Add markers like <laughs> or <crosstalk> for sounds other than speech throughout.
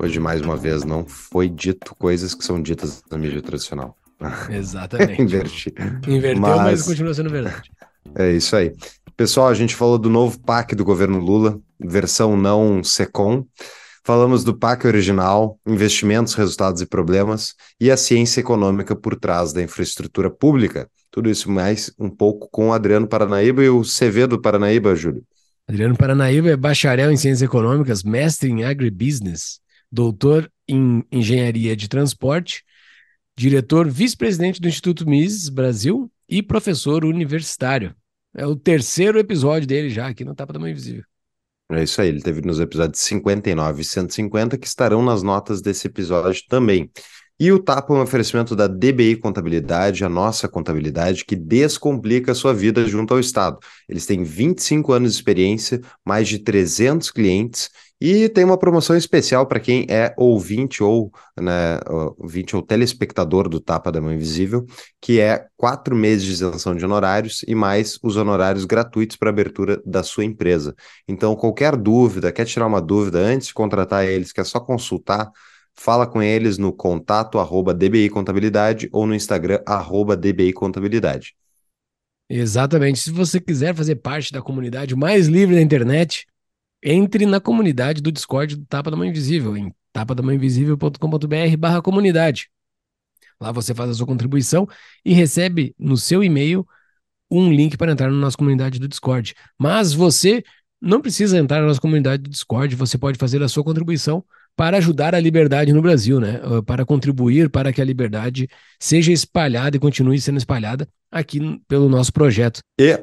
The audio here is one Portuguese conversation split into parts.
Hoje, mais uma vez, não foi dito coisas que são ditas na mídia tradicional. Exatamente. <laughs> Inverti. Inverteu, mas... mas continua sendo verdade. É isso aí. Pessoal, a gente falou do novo PAC do governo Lula, versão não SECOM. Falamos do PAC original, investimentos, resultados e problemas, e a ciência econômica por trás da infraestrutura pública. Tudo isso mais um pouco com o Adriano Paranaíba e o CV do Paranaíba, Júlio. Adriano Paranaíba é bacharel em ciências econômicas, mestre em agribusiness, doutor em engenharia de transporte, diretor vice-presidente do Instituto Mises Brasil e professor universitário. É o terceiro episódio dele já aqui no Tapa da Mãe Invisível. É isso aí, ele teve nos episódios 59 e 150 que estarão nas notas desse episódio também. E o Tapa é um oferecimento da DBI Contabilidade, a nossa contabilidade, que descomplica a sua vida junto ao Estado. Eles têm 25 anos de experiência, mais de 300 clientes e tem uma promoção especial para quem é ouvinte ou, né, ouvinte ou telespectador do Tapa da Mão Invisível, que é quatro meses de isenção de honorários e mais os honorários gratuitos para abertura da sua empresa. Então, qualquer dúvida, quer tirar uma dúvida antes de contratar eles, quer só consultar, fala com eles no contato arroba DBI Contabilidade ou no Instagram arroba DBI Contabilidade. Exatamente. Se você quiser fazer parte da comunidade mais livre da internet, entre na comunidade do Discord do Tapa da Mãe Invisível, em tapadamãeinvisível.com.br barra comunidade. Lá você faz a sua contribuição e recebe no seu e-mail um link para entrar na nossa comunidade do Discord. Mas você não precisa entrar na nossa comunidade do Discord, você pode fazer a sua contribuição para ajudar a liberdade no Brasil, né? Ah, para contribuir para que a liberdade seja espalhada e continue sendo espalhada aqui pelo nosso projeto. E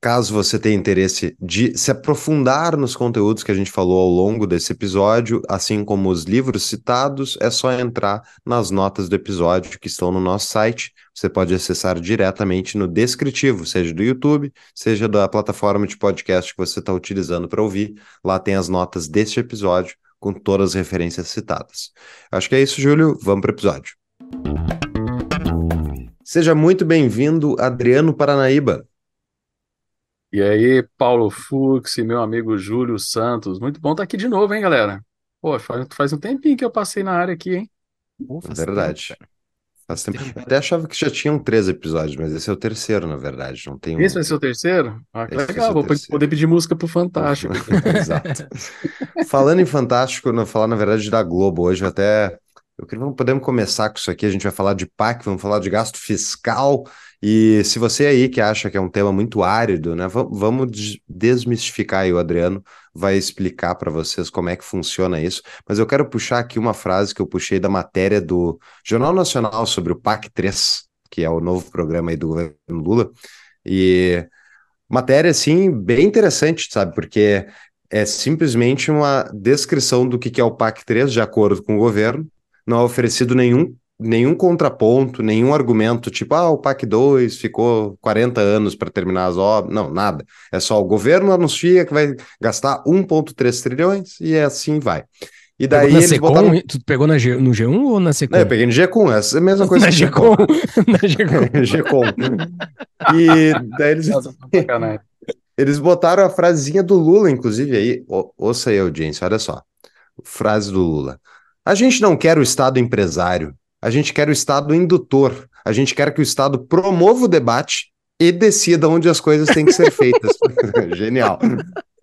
Caso você tenha interesse de se aprofundar nos conteúdos que a gente falou ao longo desse episódio, assim como os livros citados, é só entrar nas notas do episódio que estão no nosso site. Você pode acessar diretamente no descritivo, seja do YouTube, seja da plataforma de podcast que você está utilizando para ouvir. Lá tem as notas deste episódio com todas as referências citadas. Acho que é isso, Júlio. Vamos para o episódio. Seja muito bem-vindo, Adriano Paranaíba. E aí, Paulo Fux e meu amigo Júlio Santos. Muito bom estar aqui de novo, hein, galera? Pô, faz, faz um tempinho que eu passei na área aqui, hein? Pô, faz Verdade. Tempo, faz tempo. Eu até achava que já tinham três episódios, mas esse é o terceiro, na verdade. Não tem um... Esse vai ser o terceiro? Ah, que esse legal. Vou terceiro. poder pedir música pro Fantástico. <laughs> Exato. Falando em Fantástico, não falar, na verdade, da Globo hoje, até. Eu queria, podemos começar com isso aqui. A gente vai falar de PAC, vamos falar de gasto fiscal. E se você aí que acha que é um tema muito árido, né, vamos desmistificar aí o Adriano vai explicar para vocês como é que funciona isso. Mas eu quero puxar aqui uma frase que eu puxei da matéria do Jornal Nacional sobre o PAC 3, que é o novo programa aí do governo Lula. E matéria assim bem interessante, sabe? Porque é simplesmente uma descrição do que é o PAC 3 de acordo com o governo. Não é oferecido nenhum nenhum contraponto, nenhum argumento, tipo, ah, o PAC 2 ficou 40 anos para terminar as obras. Não, nada. É só o governo anuncia que vai gastar 1,3 trilhões e assim vai. E daí pegou eles botaram... Tu pegou na G... no G1 ou na Secom? Não, eu peguei no G1, essa é a mesma <laughs> coisa na que G1. <laughs> na G1. <laughs> e daí eles... eles botaram a frasezinha do Lula, inclusive, aí. O, ouça aí, audiência, olha só. Frase do Lula. A gente não quer o Estado empresário, a gente quer o Estado indutor. A gente quer que o Estado promova o debate e decida onde as coisas têm que ser feitas. <laughs> Genial.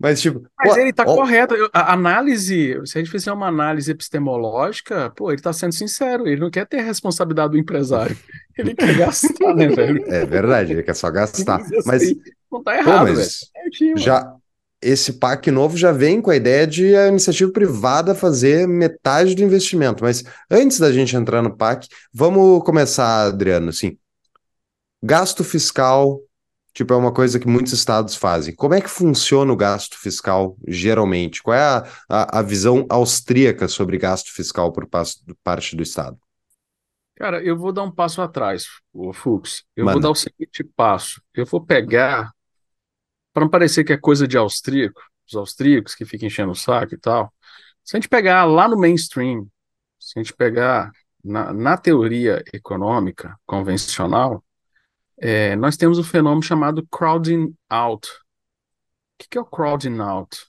Mas, tipo. Mas pô, ele está correto. A análise, se a gente fizer uma análise epistemológica, pô, ele está sendo sincero. Ele não quer ter a responsabilidade do empresário. <laughs> Ele quer gastar, né, velho? É verdade, ele quer só gastar. Mas. Assim, não tá errado, pô, mas velho. já, esse PAC novo já vem com a ideia de a iniciativa privada fazer metade do investimento. Mas antes da gente entrar no PAC, vamos começar, Adriano, assim, gasto fiscal Tipo, é uma coisa que muitos estados fazem. Como é que funciona o gasto fiscal geralmente? Qual é a, a, a visão austríaca sobre gasto fiscal por parte do Estado? Cara, eu vou dar um passo atrás, o Fux. Eu Mano. vou dar o seguinte passo. Eu vou pegar, para não parecer que é coisa de austríaco, os austríacos que ficam enchendo o saco e tal. Se a gente pegar lá no mainstream, se a gente pegar na, na teoria econômica convencional, é, nós temos um fenômeno chamado crowding out. O que, que é o crowding out?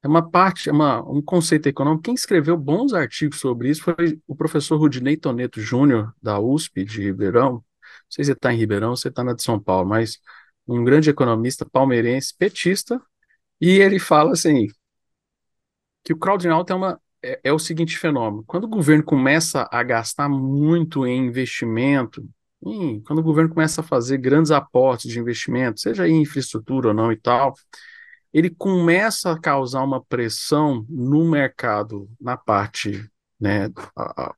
É uma parte, é uma, um conceito econômico. Quem escreveu bons artigos sobre isso foi o professor Rudinei Toneto Júnior, da USP de Ribeirão. Não sei se você está em Ribeirão você está na de São Paulo, mas um grande economista palmeirense, petista, e ele fala assim que o crowding out é, uma, é, é o seguinte fenômeno. Quando o governo começa a gastar muito em investimento, quando o governo começa a fazer grandes aportes de investimento, seja em infraestrutura ou não e tal, ele começa a causar uma pressão no mercado, na parte, né,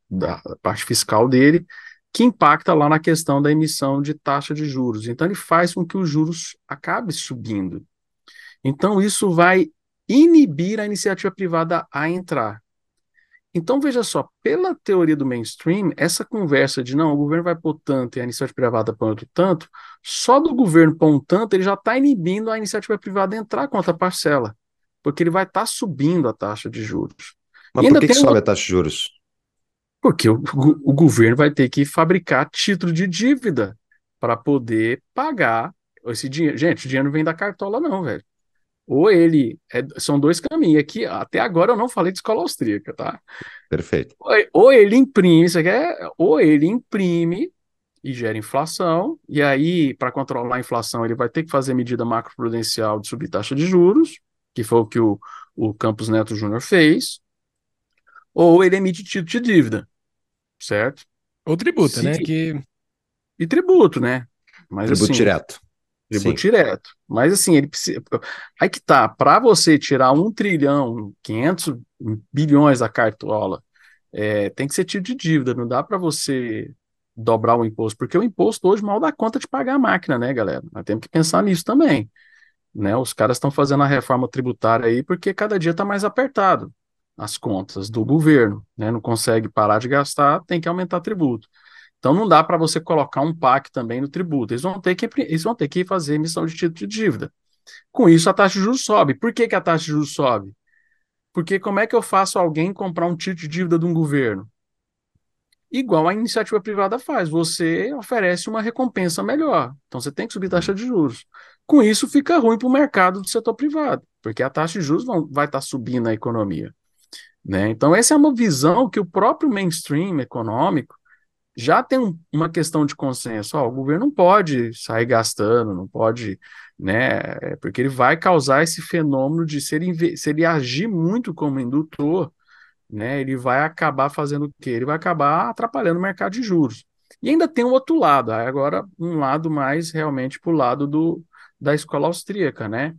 da parte fiscal dele, que impacta lá na questão da emissão de taxa de juros. Então, ele faz com que os juros acabe subindo. Então, isso vai inibir a iniciativa privada a entrar. Então, veja só, pela teoria do mainstream, essa conversa de não, o governo vai pôr tanto e a iniciativa privada põe outro tanto, só do governo pôr um tanto, ele já está inibindo a iniciativa privada a entrar com outra parcela, porque ele vai estar tá subindo a taxa de juros. Mas por que, que sobe a taxa de juros? Porque o, o governo vai ter que fabricar título de dívida para poder pagar esse dinheiro. Gente, o dinheiro não vem da cartola, não, velho. Ou ele é, são dois caminhos aqui até agora eu não falei de escola austríaca tá? Perfeito. Ou, ou ele imprime isso aqui é, ou ele imprime e gera inflação e aí para controlar a inflação ele vai ter que fazer medida macroprudencial de subir taxa de juros que foi o que o, o Campos Neto Júnior fez. Ou ele emite título de dívida certo ou tributa né que e tributo né mas tributo assim, direto Tributo Sim. direto. Mas assim, ele precisa. Aí que tá, para você tirar um trilhão, 500 bilhões da cartola, é, tem que ser tipo de dívida, não dá para você dobrar o imposto, porque o imposto hoje mal dá conta de pagar a máquina, né, galera? Nós temos que pensar nisso também. Né? Os caras estão fazendo a reforma tributária aí porque cada dia está mais apertado as contas do governo, né? Não consegue parar de gastar, tem que aumentar tributo. Então não dá para você colocar um PAC também no tributo. Eles vão ter que, eles vão ter que fazer emissão de título de dívida. Com isso, a taxa de juros sobe. Por que, que a taxa de juros sobe? Porque como é que eu faço alguém comprar um título de dívida de um governo? Igual a iniciativa privada faz, você oferece uma recompensa melhor. Então você tem que subir a taxa de juros. Com isso, fica ruim para o mercado do setor privado, porque a taxa de juros vão, vai estar tá subindo na economia. Né? Então, essa é uma visão que o próprio mainstream econômico já tem um, uma questão de consenso. Ó, o governo não pode sair gastando, não pode, né? É, porque ele vai causar esse fenômeno de se ele, se ele agir muito como indutor, né? Ele vai acabar fazendo o quê? Ele vai acabar atrapalhando o mercado de juros. E ainda tem um outro lado, agora um lado mais realmente para o lado do, da escola austríaca, né?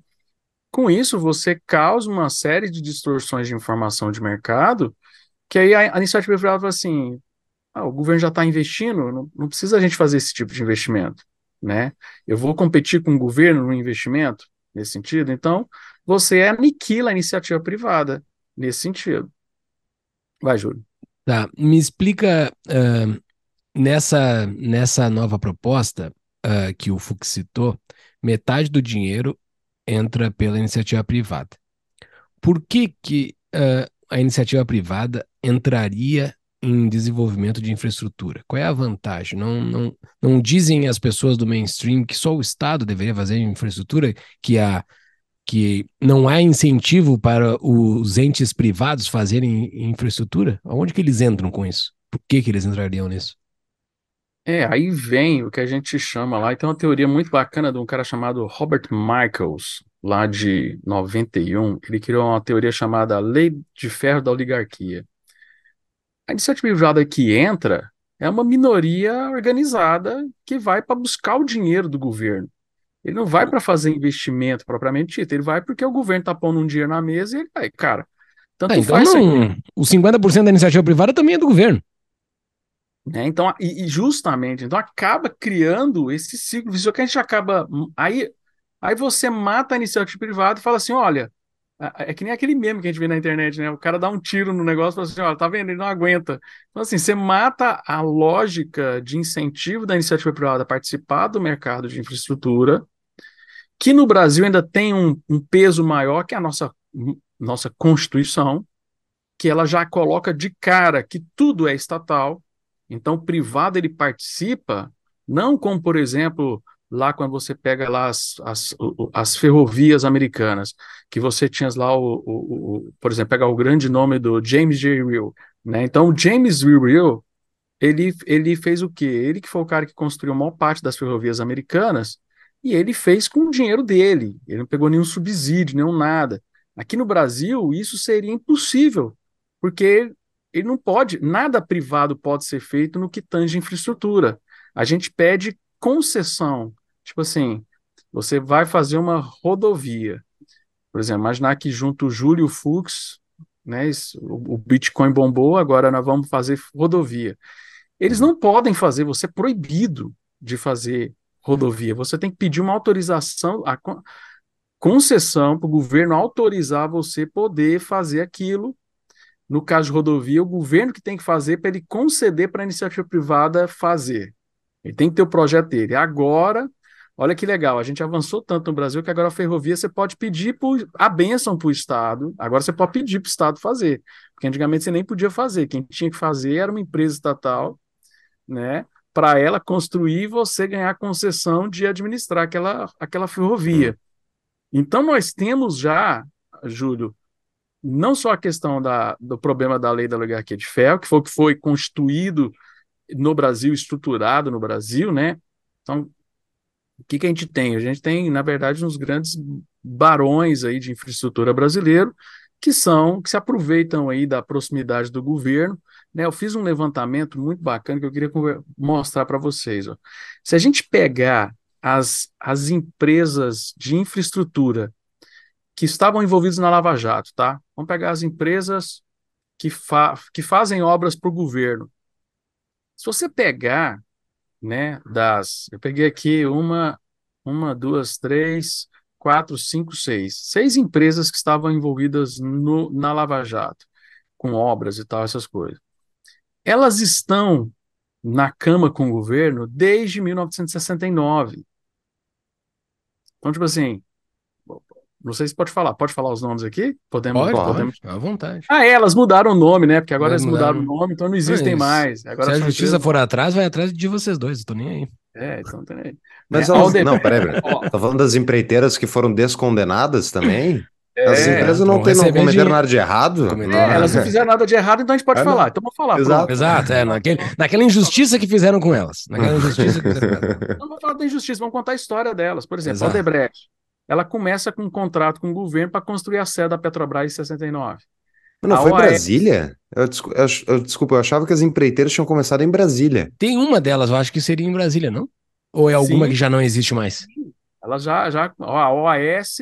Com isso, você causa uma série de distorções de informação de mercado, que aí a, a iniciativa privada fala assim, ah, o governo já está investindo, não, não, precisa a gente fazer esse tipo de investimento, né? Eu vou competir com o governo no investimento nesse sentido, então você aniquila a iniciativa privada nesse sentido. Vai, Júlio. Tá, me explica uh, nessa, nessa nova proposta uh, que o Fux citou, metade do dinheiro entra pela iniciativa privada. Por que, que uh, a iniciativa privada entraria em desenvolvimento de infraestrutura? Qual é a vantagem? Não, não, não dizem as pessoas do mainstream que só o Estado deveria fazer infraestrutura, que, que não há incentivo para os entes privados fazerem infraestrutura? Aonde que eles entram com isso? Por que, que eles entrariam nisso? É, aí vem o que a gente chama lá, e tem uma teoria muito bacana de um cara chamado Robert Michaels, lá de 91. Ele criou uma teoria chamada Lei de Ferro da Oligarquia. A iniciativa privada que entra é uma minoria organizada que vai para buscar o dinheiro do governo. Ele não vai para fazer investimento propriamente dito, ele vai porque o governo está pondo um dinheiro na mesa e ele vai, cara. Tanto ah, então faz não, os 50% da iniciativa privada também é do governo. Né? Então, e, e justamente, então acaba criando esse ciclo, isso que a gente acaba. Aí, aí você mata a iniciativa privada e fala assim: olha, é que nem aquele meme que a gente vê na internet, né? O cara dá um tiro no negócio e fala assim: olha, tá vendo? Ele não aguenta. Então, assim, você mata a lógica de incentivo da iniciativa privada a participar do mercado de infraestrutura, que no Brasil ainda tem um, um peso maior que a nossa, nossa Constituição, que ela já coloca de cara que tudo é estatal, então, o privado ele participa, não como, por exemplo, lá quando você pega lá as, as, as ferrovias americanas, que você tinha lá, o, o, o, por exemplo, pegar o grande nome do James J. Real, né? Então, o James J. Real, ele, ele fez o quê? Ele que foi o cara que construiu a maior parte das ferrovias americanas, e ele fez com o dinheiro dele, ele não pegou nenhum subsídio, nenhum nada. Aqui no Brasil, isso seria impossível, porque ele não pode, nada privado pode ser feito no que tange infraestrutura. A gente pede concessão. Tipo assim, você vai fazer uma rodovia. Por exemplo, imaginar que junto o Júlio Fux, né, o, o Bitcoin bombou, agora nós vamos fazer rodovia. Eles não podem fazer, você é proibido de fazer rodovia. Você tem que pedir uma autorização, a concessão para o governo autorizar você poder fazer aquilo no caso de rodovia, o governo que tem que fazer para ele conceder para a iniciativa privada fazer. Ele tem que ter o projeto dele. Agora, olha que legal, a gente avançou tanto no Brasil que agora a ferrovia você pode pedir por, a benção para o Estado, agora você pode pedir para o Estado fazer, porque antigamente você nem podia fazer, quem tinha que fazer era uma empresa estatal, né, para ela construir e você ganhar concessão de administrar aquela, aquela ferrovia. Então nós temos já, Júlio, não só a questão da, do problema da lei da oligarquia de ferro, que foi o que foi constituído no Brasil, estruturado no Brasil, né? Então, o que, que a gente tem? A gente tem, na verdade, uns grandes barões aí de infraestrutura brasileiro que são, que se aproveitam aí da proximidade do governo. Né? Eu fiz um levantamento muito bacana que eu queria mostrar para vocês. Ó. Se a gente pegar as, as empresas de infraestrutura que estavam envolvidos na Lava Jato, tá? Vamos pegar as empresas que, fa que fazem obras para o governo. Se você pegar, né, das. Eu peguei aqui uma, uma, duas, três, quatro, cinco, seis. Seis empresas que estavam envolvidas no, na Lava Jato, com obras e tal, essas coisas. Elas estão na cama com o governo desde 1969. Então, tipo assim, não sei se pode falar. Pode falar os nomes aqui? Podemos? Pode, podemos. à vontade. Ah, é, elas mudaram o nome, né? Porque agora elas, mudaram, o nome, então não existem mais. Agora se a justiça for atrás, vai atrás de vocês dois, eu tô nem aí. É, então tá nem aí. Mas é, elas... Não, peraí, peraí. Tá falando das empreiteiras que foram descondenadas também? É, As empresas não, tem, não cometeram de... nada de errado? É, elas não fizeram nada de errado, então a gente pode é, falar. Então vamos falar. Exato, Exato é, naquele, naquela injustiça que fizeram com elas. Naquela injustiça que fizeram com elas. Não <laughs> vamos falar da injustiça, vamos contar a história delas. Por exemplo, Exato. Odebrecht ela começa com um contrato com o governo para construir a sede da Petrobras em 69. Não, foi OAS... Brasília? Eu, eu, eu, desculpa, eu achava que as empreiteiras tinham começado em Brasília. Tem uma delas, eu acho que seria em Brasília, não? Ou é alguma Sim. que já não existe mais? Ela já, já a OAS,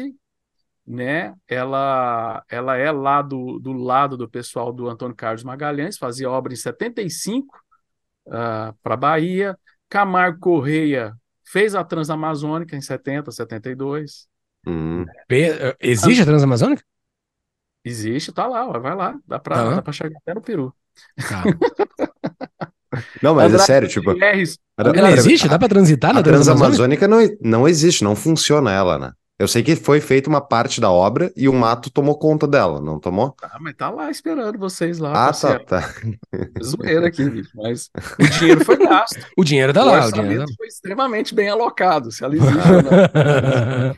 né? Ela, ela é lá do, do lado do pessoal do Antônio Carlos Magalhães, fazia obra em 75 uh, para Bahia. Camargo Correia fez a Transamazônica em 70, 72. Hum. Eh, existe a Transamazônica? Existe, tá lá, vai lá, dá pra, tá. chegar até no Peru. Tá. <laughs> Não, mas é sério, tipo. ela existe? Dá pra transitar na Transamazônica? não, não existe, não funciona ela, né? Eu sei que foi feita uma parte da obra e o mato tomou conta dela, não tomou? Ah, mas tá lá esperando vocês lá. Ah, tá, tá. Zoeira aqui, bicho, mas o dinheiro foi gasto. <laughs> o dinheiro tá o lá. O dinheiro foi extremamente bem alocado, se ela existe. né?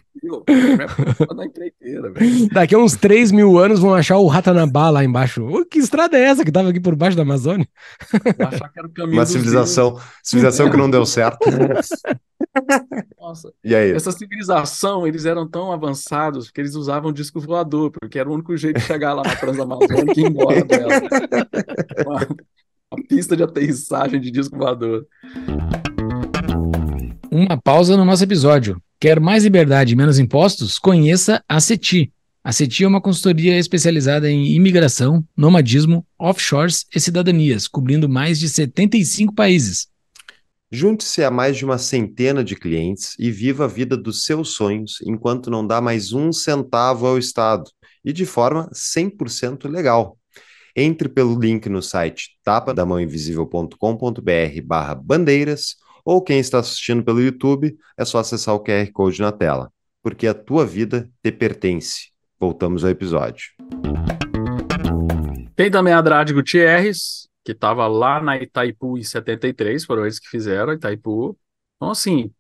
<laughs> Daqui a uns 3 mil anos vão achar o Ratanabá lá embaixo. Oh, que estrada é essa que tava aqui por baixo da Amazônia? Uma civilização, civilização que não deu certo. <laughs> Nossa. E aí? Essa civilização, eles eram tão avançados que eles usavam disco voador, porque era o único jeito de chegar lá na Transamazônica e ir embora <laughs> dela. Uma, uma pista de aterrissagem de disco voador. Uma pausa no nosso episódio. Quer mais liberdade e menos impostos? Conheça a CETI. A CETI é uma consultoria especializada em imigração, nomadismo, offshores e cidadanias, cobrindo mais de 75 países. Junte-se a mais de uma centena de clientes e viva a vida dos seus sonhos enquanto não dá mais um centavo ao Estado e de forma 100% legal. Entre pelo link no site tapadamãoinvisível.com.br barra bandeiras ou quem está assistindo pelo YouTube é só acessar o QR Code na tela, porque a tua vida te pertence. Voltamos ao episódio. Tem também a Andrade Gutierrez, que estava lá na Itaipu em 73, foram eles que fizeram Itaipu. Então, assim,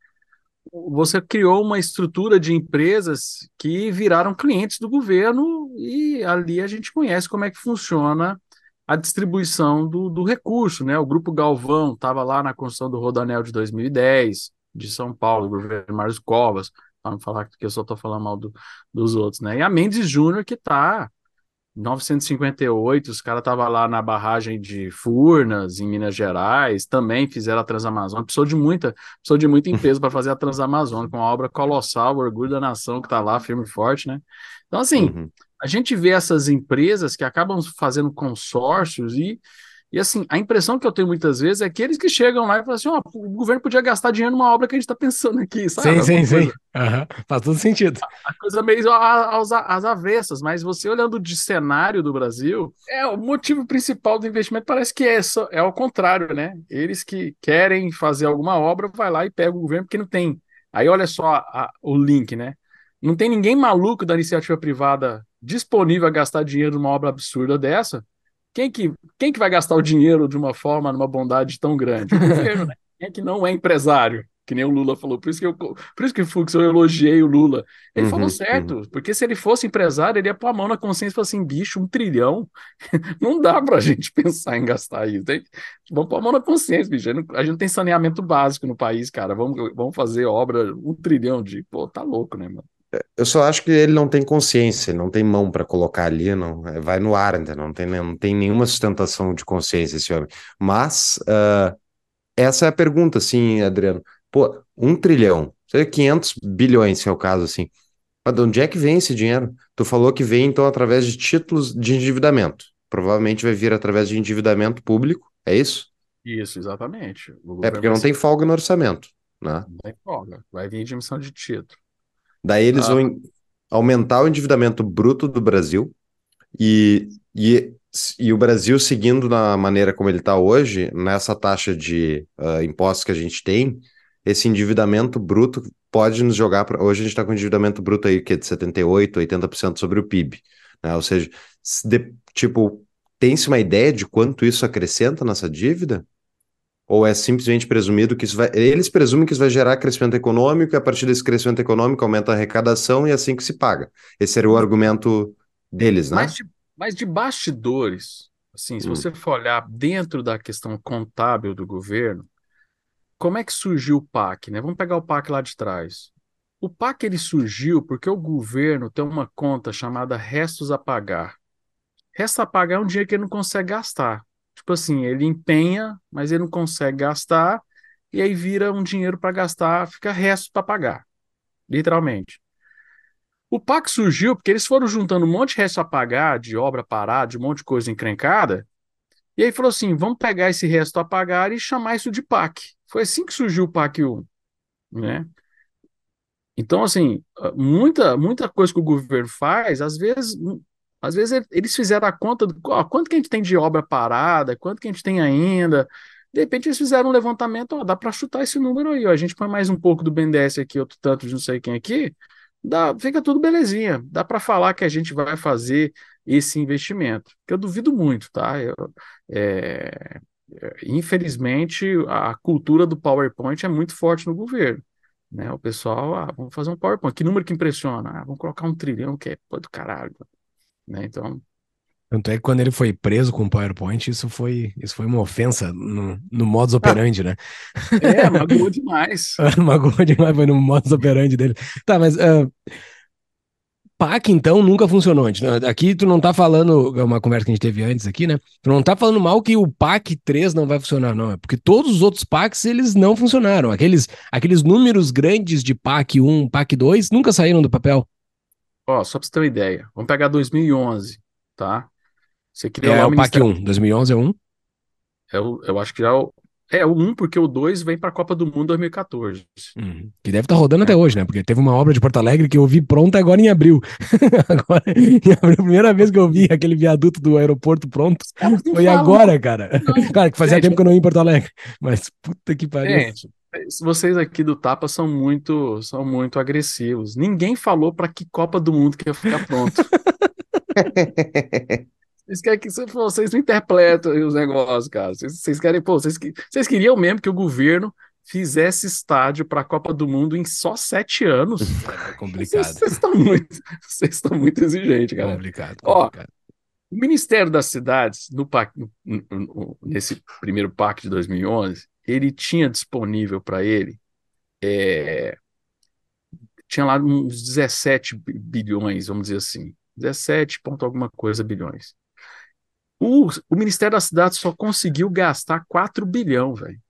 você criou uma estrutura de empresas que viraram clientes do governo e ali a gente conhece como é que funciona a distribuição do, do recurso, né? O Grupo Galvão estava lá na construção do Rodanel de 2010, de São Paulo, do governo Mário Covas, para não falar que eu só estou falando mal do, dos outros, né? E a Mendes Júnior que está 958, os caras estavam lá na barragem de Furnas, em Minas Gerais, também fizeram a Transamazônica. Precisou de muita, precisou de muita <laughs> empresa para fazer a Transamazônica, uma obra colossal, o orgulho da nação que está lá, firme e forte, né? Então, assim, uhum. a gente vê essas empresas que acabam fazendo consórcios e e assim, a impressão que eu tenho muitas vezes é aqueles que chegam lá e falam assim: ó, oh, o governo podia gastar dinheiro numa obra que a gente está pensando aqui, sabe? Sim, sim, sim. Uhum. Faz todo sentido. A, a coisa meio às, às avessas, mas você olhando de cenário do Brasil, é o motivo principal do investimento parece que é, só, é ao contrário, né? Eles que querem fazer alguma obra, vai lá e pega o governo, porque não tem. Aí olha só a, o link, né? Não tem ninguém maluco da iniciativa privada disponível a gastar dinheiro numa obra absurda dessa quem que, quem que vai gastar o dinheiro de uma forma, numa bondade tão grande? O governo, né? Quem é que não é empresário? Que nem o Lula falou. Por isso que eu, por isso que Fux, eu elogiei o Lula. Ele uhum, falou certo, uhum. porque se ele fosse empresário, ele ia pôr a mão na consciência e falar assim: bicho, um trilhão, <laughs> não dá pra gente <laughs> pensar em gastar isso. Tem, vamos pôr a mão na consciência, bicho. A gente não tem saneamento básico no país, cara. Vamos, vamos fazer obra, um trilhão de. Pô, tá louco, né, mano? Eu só acho que ele não tem consciência, não tem mão para colocar ali, não é, vai no ar, entendeu? Não tem, não tem nenhuma sustentação de consciência esse homem. Mas uh, essa é a pergunta, assim, Adriano. Pô, um trilhão, seja 500 bilhões, se é o caso, assim. Mas de onde é que vem esse dinheiro? Tu falou que vem, então, através de títulos de endividamento. Provavelmente vai vir através de endividamento público, é isso? Isso, exatamente. É porque não tem folga no orçamento, né? Não tem folga, vai vir de emissão de título. Daí eles ah. vão aumentar o endividamento bruto do Brasil e, e, e o Brasil seguindo na maneira como ele está hoje, nessa taxa de uh, impostos que a gente tem, esse endividamento bruto pode nos jogar para. Hoje a gente está com endividamento bruto aí que é de 78%, 80% sobre o PIB. Né? Ou seja, de, tipo, tem-se uma ideia de quanto isso acrescenta nessa dívida? Ou é simplesmente presumido que isso vai. Eles presumem que isso vai gerar crescimento econômico, e a partir desse crescimento econômico aumenta a arrecadação e é assim que se paga. Esse seria o argumento deles, né? Mas de, mas de bastidores, assim, se hum. você for olhar dentro da questão contábil do governo, como é que surgiu o PAC, né? Vamos pegar o PAC lá de trás. O PAC ele surgiu porque o governo tem uma conta chamada restos a pagar. Restos a pagar é um dinheiro que ele não consegue gastar. Tipo assim, ele empenha, mas ele não consegue gastar, e aí vira um dinheiro para gastar, fica resto para pagar. Literalmente. O PAC surgiu porque eles foram juntando um monte de resto a pagar, de obra parada, de um monte de coisa encrencada, e aí falou assim: vamos pegar esse resto a pagar e chamar isso de PAC. Foi assim que surgiu o PAC 1. Né? Então, assim, muita, muita coisa que o governo faz, às vezes, às vezes eles fizeram a conta do ó, quanto que a gente tem de obra parada, quanto que a gente tem ainda. De repente eles fizeram um levantamento, ó, dá para chutar esse número aí, ó. A gente põe mais um pouco do BNDES aqui, outro tanto de não sei quem aqui, dá, fica tudo belezinha. Dá para falar que a gente vai fazer esse investimento. Que eu duvido muito, tá? Eu, é, é, infelizmente, a cultura do PowerPoint é muito forte no governo. Né? O pessoal, ah, vamos fazer um PowerPoint. Que número que impressiona? Ah, vamos colocar um trilhão, que é pô, do caralho. Né? Então. Tanto é que quando ele foi preso com o PowerPoint, isso foi, isso foi uma ofensa no, no modus operandi, né? É, magoou demais. <laughs> magoou demais, foi no modus operandi dele. Tá, mas uh, PAC, então, nunca funcionou. Aqui tu não tá falando, é uma conversa que a gente teve antes aqui, né? Tu não tá falando mal que o PAC 3 não vai funcionar, não. É porque todos os outros PACs, eles não funcionaram. Aqueles, aqueles números grandes de PAC 1, PAC 2, nunca saíram do papel. Ó, só para você ter uma ideia, vamos pegar 2011, tá? Você criou É, lá o o PAC Ministério. 1, 2011 é 1. É o- eu acho que já é o, é o 1, porque o 2 vem para a Copa do Mundo 2014. Uhum. Que deve estar rodando É. até hoje, né? Porque teve uma obra de Porto Alegre que eu vi pronta agora em abril. <laughs> agora, em abril, a primeira vez que eu vi aquele viaduto do aeroporto pronto não foi agora, cara. Não. Cara, que fazia Gente, tempo que eu não ia em Porto Alegre. Mas puta que pariu. Gente, vocês aqui do Tapa são muito, são muito agressivos. Ninguém falou para que Copa do Mundo que ia ficar pronto. <laughs> Vocês querem que vocês não interpretam os negócios, cara. Vocês, vocês querem, pô, vocês, vocês queriam mesmo que o governo fizesse estádio para a Copa do Mundo em só sete anos? <laughs> É Vocês complicado. vocês estão muito, vocês estão muito exigentes, galera. Complicado, Ó, complicado. O Ministério das Cidades, no- no- no- nesse primeiro PAC de 2011, ele tinha disponível para ele, é, tinha lá uns 17 bi- bilhões, vamos dizer assim, 17 ponto alguma coisa bilhões. O, o Ministério das Cidades só conseguiu gastar 4 bilhão, velho.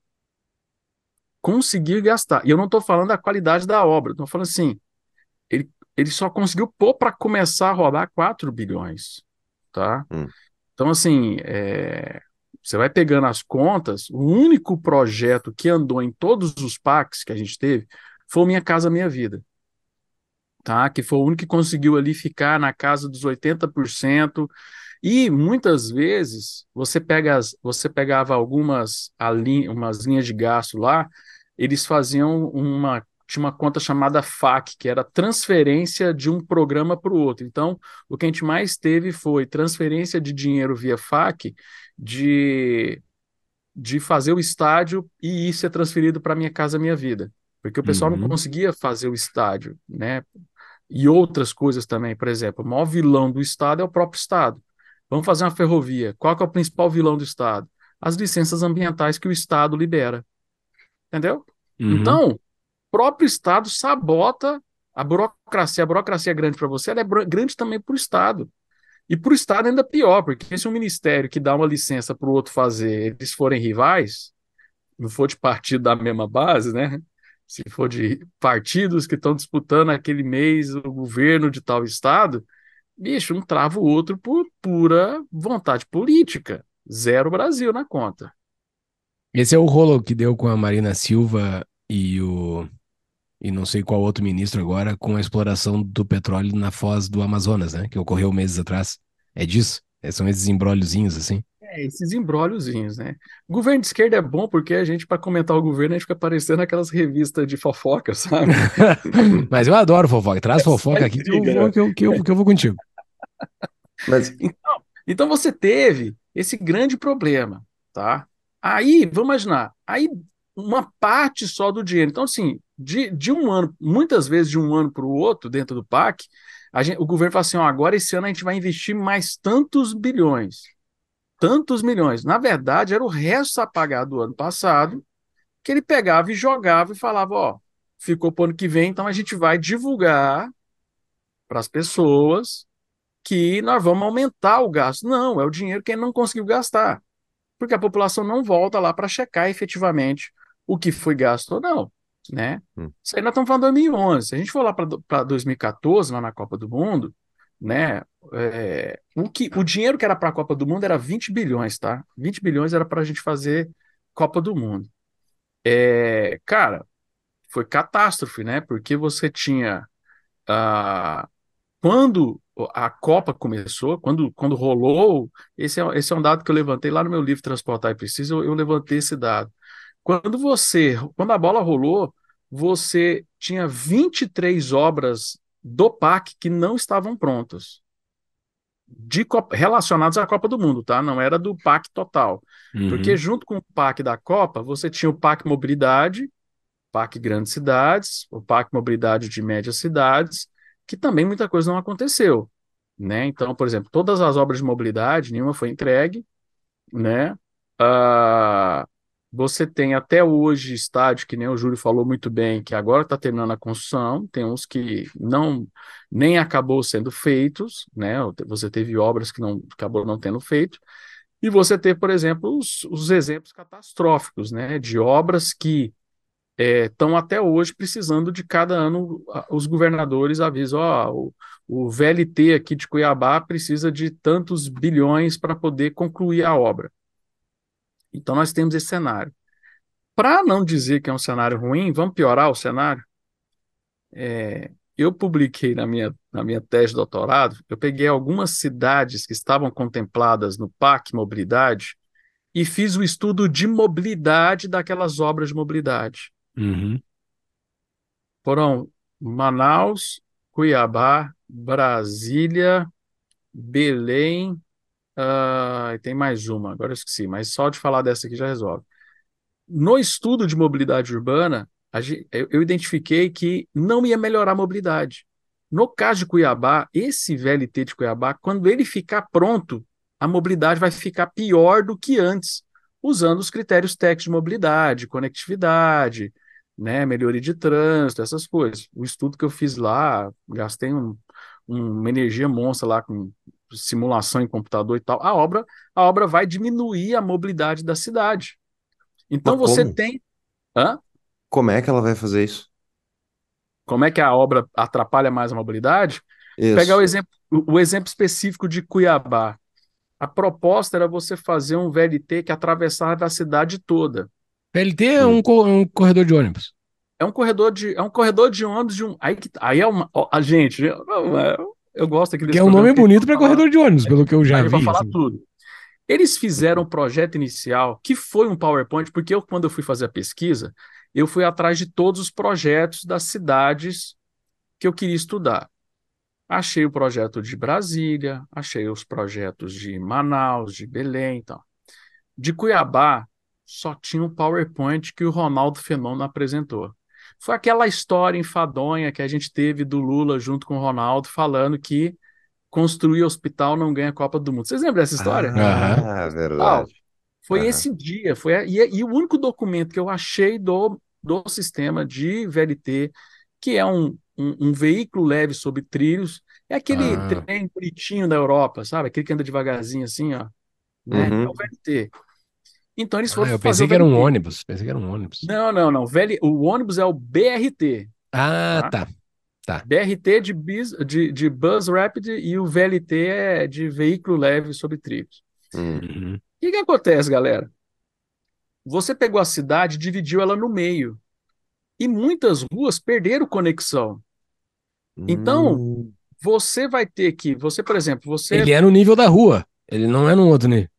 Conseguiu gastar. E eu não estou falando da qualidade da obra, estou falando assim, ele, ele só conseguiu pôr para começar a rodar 4 bilhões, tá? Hum. Então, assim, é, você vai pegando as contas, o único projeto que andou em todos os PACs que a gente teve foi Minha Casa Minha Vida, tá? Que foi o único que conseguiu ali ficar na casa dos 80%. E muitas vezes você pega as, você pegava algumas a lin- umas linhas de gasto lá, eles faziam uma tinha uma conta chamada FAC, que era transferência de um programa para o outro. Então, o que a gente mais teve foi transferência de dinheiro via FAC de, de fazer o estádio e ir ser transferido para Minha Casa Minha Vida. Porque o pessoal não Uhum. conseguia fazer o estádio, né? E outras coisas também, por exemplo, o maior vilão do Estado é o próprio Estado. Vamos fazer uma ferrovia. Qual é o principal vilão do Estado? As licenças ambientais que o Estado libera. Entendeu? Uhum. Então, o próprio Estado sabota a burocracia. A burocracia é grande para você, ela é grande também para o Estado. E para o Estado ainda pior, porque se um ministério que dá uma licença para o outro fazer, eles forem rivais, não for de partido da mesma base, né? Se for de partidos que estão disputando aquele mês o governo de tal estado, bicho, um trava o outro por pura vontade política. Zero Brasil na conta. Esse é o rolo que deu com a Marina Silva e o. E não sei qual outro ministro agora, com a exploração do petróleo na foz do Amazonas, né? Que ocorreu meses atrás. É disso? É, São esses embróliozinhos, assim. É, esses embróliozinhos, né? O governo de esquerda é bom porque a gente, para comentar o governo, a gente fica parecendo aquelas revistas de fofoca, sabe? <laughs> Mas eu adoro fofoca. Traz fofoca aqui que eu, vou, que, eu, que, eu, que eu vou contigo. <laughs> Mas Então você teve esse grande problema, tá? Aí, vamos imaginar, aí uma parte só do dinheiro. Então, assim, de, de um ano, muitas vezes de um ano para o outro, dentro do PAC, gente- o governo fala assim: agora esse ano a gente vai investir mais tantos bilhões. Tantos milhões. Na verdade, era o resto a pagar do ano passado, que ele pegava e jogava e falava: ó, ficou para o ano que vem, então a gente vai divulgar para as pessoas que nós vamos aumentar o gasto. Não, é o dinheiro que ele não conseguiu gastar. Porque a população não volta lá para checar efetivamente o que foi gasto ou não, né? Hum. Isso aí nós estamos falando de 2011. Se a gente for lá para 2014, lá na Copa do Mundo, né? é, o, que, o dinheiro que era para a Copa do Mundo era 20 bilhões, tá? 20 bilhões era para a gente fazer Copa do Mundo. É, cara, foi catástrofe, né? Porque você tinha ah, quando a Copa começou, quando, quando rolou, esse é, esse é um dado que eu levantei lá no meu livro Transportar e Preciso, eu, eu levantei esse dado. Quando você, quando a bola rolou, você tinha 23 obras do PAC que não estavam prontas. De relacionadas à Copa do Mundo, tá? Não era do PAC total. Uhum. Porque junto com o PAC da Copa, você tinha o PAC Mobilidade, PAC Grandes Cidades, o PAC Mobilidade de Médias Cidades, que também muita coisa não aconteceu, né? Então, por exemplo, todas as obras de mobilidade, nenhuma foi entregue, né? Ah, você tem até hoje estádio, que nem o Júlio falou muito bem, que agora está terminando a construção, tem uns que não nem acabou sendo feitos, né? Você teve obras que não acabou não tendo feito, e você teve, por exemplo, os, os exemplos catastróficos, né? De obras que estão é, até hoje precisando de cada ano os governadores avisam, ó, o, o VLT aqui de Cuiabá precisa de tantos bilhões para poder concluir a obra. Então nós temos esse cenário. Para não dizer que é um cenário ruim, vamos piorar o cenário? É, eu publiquei na minha, na minha tese de doutorado, eu peguei algumas cidades que estavam contempladas no PAC Mobilidade e fiz o estudo de mobilidade daquelas obras de mobilidade. Uhum. Foram Manaus, Cuiabá, Brasília, Belém, uh, tem mais uma, agora eu esqueci, mas só de falar dessa aqui já resolve. No estudo de mobilidade urbana, eu identifiquei que não ia melhorar a mobilidade. No caso de Cuiabá, esse VLT de Cuiabá, quando ele ficar pronto, a mobilidade vai ficar pior do que antes, usando os critérios técnicos de mobilidade, conectividade, né, melhoria de trânsito, essas coisas. O estudo que eu fiz lá, gastei um, um, uma energia monstra lá com simulação em computador e tal. A obra, a obra vai diminuir a mobilidade da cidade. Então Mas você como? tem. Hã? Como é que ela vai fazer isso? Como é que a obra atrapalha mais a mobilidade? Isso. Pegar o exemplo, o exemplo específico de Cuiabá. A proposta era você fazer um VLT que atravessava a cidade toda. VLT é um, um, corredor de ônibus. É um corredor de, é um corredor de ônibus de um. Aí, aí é uma. Ó, a gente, eu gosto aqui desse Que é um nome bonito para corredor de ônibus, pelo que eu já vi. Para falar assim. tudo. Eles fizeram um projeto inicial que foi um PowerPoint, porque eu, quando eu fui fazer a pesquisa, eu fui atrás de todos os projetos das cidades que eu queria estudar. Achei o projeto de Brasília, achei os projetos de Manaus, de Belém então. De Cuiabá, só tinha um PowerPoint que o Ronaldo Fenômeno apresentou. Foi aquela história enfadonha que a gente teve do Lula junto com o Ronaldo, falando que construir hospital não ganha Copa do Mundo. Vocês lembram dessa história? Ah, verdade. foi uhum. esse dia, foi e, e, o único documento que eu achei do, do sistema de VLT, que é um, um, um veículo leve sobre trilhos, é aquele ah. trem bonitinho da Europa, sabe? Aquele que anda devagarzinho assim, ó. Né? Uhum. É o VLT. Então eles foram. Ah, eu pensei que era um ônibus. Pensei que era um ônibus. Não, não, não. O ônibus é o BRT. Ah, tá. tá. tá. BRT de, bis... de, de Bus Rapid e o VLT é de veículo leve sobre trilhos. Uhum. O que, que acontece, galera? Você pegou a cidade, dividiu ela no meio. E muitas ruas perderam conexão. Então, uhum. você vai ter que. Você, por exemplo, você. Ele é no nível da rua. Ele não é no outro nível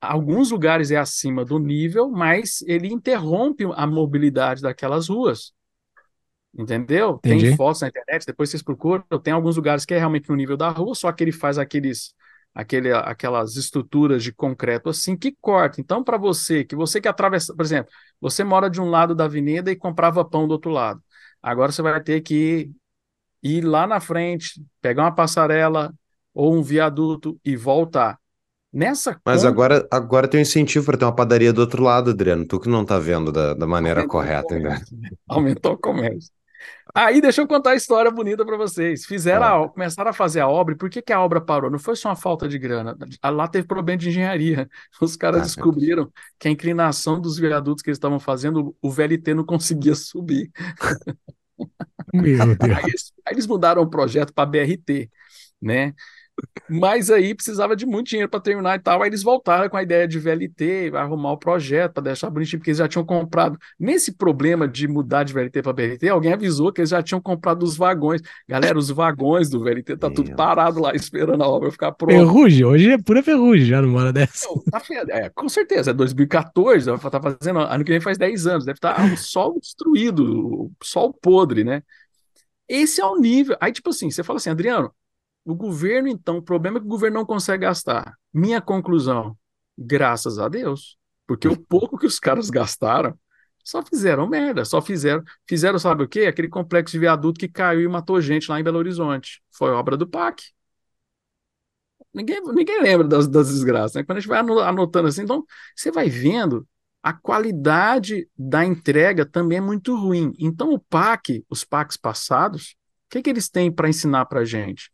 alguns lugares é acima do nível, mas ele interrompe a mobilidade daquelas ruas. Entendeu? Entendi. Tem fotos na internet, depois vocês procuram. Tem alguns lugares que é realmente no nível da rua, só que ele faz aqueles, aquele, aquelas estruturas de concreto assim que corta. Então, para você, que você que atravessa, por exemplo, você mora de um lado da avenida e comprava pão do outro lado. Agora você vai ter que ir lá na frente, pegar uma passarela ou um viaduto e voltar. Nessa Mas conta... agora, agora tem um incentivo para ter uma padaria do outro lado, Adriano. Tu que não está vendo da, da maneira Aumentou correta ainda. Aumentou o comércio. Aí deixa eu contar a história bonita para vocês. Fizeram ah. a, começaram a fazer a obra. E por que, que a obra parou? Não foi só uma falta de grana. Lá teve problema de engenharia. <laughs> Os caras ah, descobriram que a inclinação dos viadutos que eles estavam fazendo, o VLT não conseguia <laughs> subir. Meu Deus. Aí, aí eles mudaram o projeto para BRT, né? Mas aí precisava de muito dinheiro para terminar e tal. Aí eles voltaram com a ideia de VLT, vai arrumar o projeto para deixar bonitinho, porque eles já tinham comprado. Nesse problema de mudar de VLT para BRT, alguém avisou que eles já tinham comprado os vagões. Galera, os vagões do VLT tá tudo parado lá esperando a obra ficar pronta. Ferrugem, hoje é pura ferrugem já numa hora dessa. Não, tá é, com certeza, é 2014, tá fazendo, ano que vem faz 10 anos, deve estar tá um sol destruído, sol podre, né? Esse é o nível. Aí, tipo assim, você fala assim, Adriano, o governo, então, o problema é que o governo não consegue gastar. Minha conclusão, graças a Deus, porque o pouco que os caras gastaram, só fizeram merda, só fizeram, fizeram, sabe o quê? Aquele complexo de viaduto que caiu e matou gente lá em Belo Horizonte. Foi obra do PAC. Ninguém, ninguém lembra das, das desgraças, né? Quando a gente vai anotando assim, então você vai vendo a qualidade da entrega também é muito ruim. Então o PAC, os PACs passados, o que, que eles têm para ensinar para gente?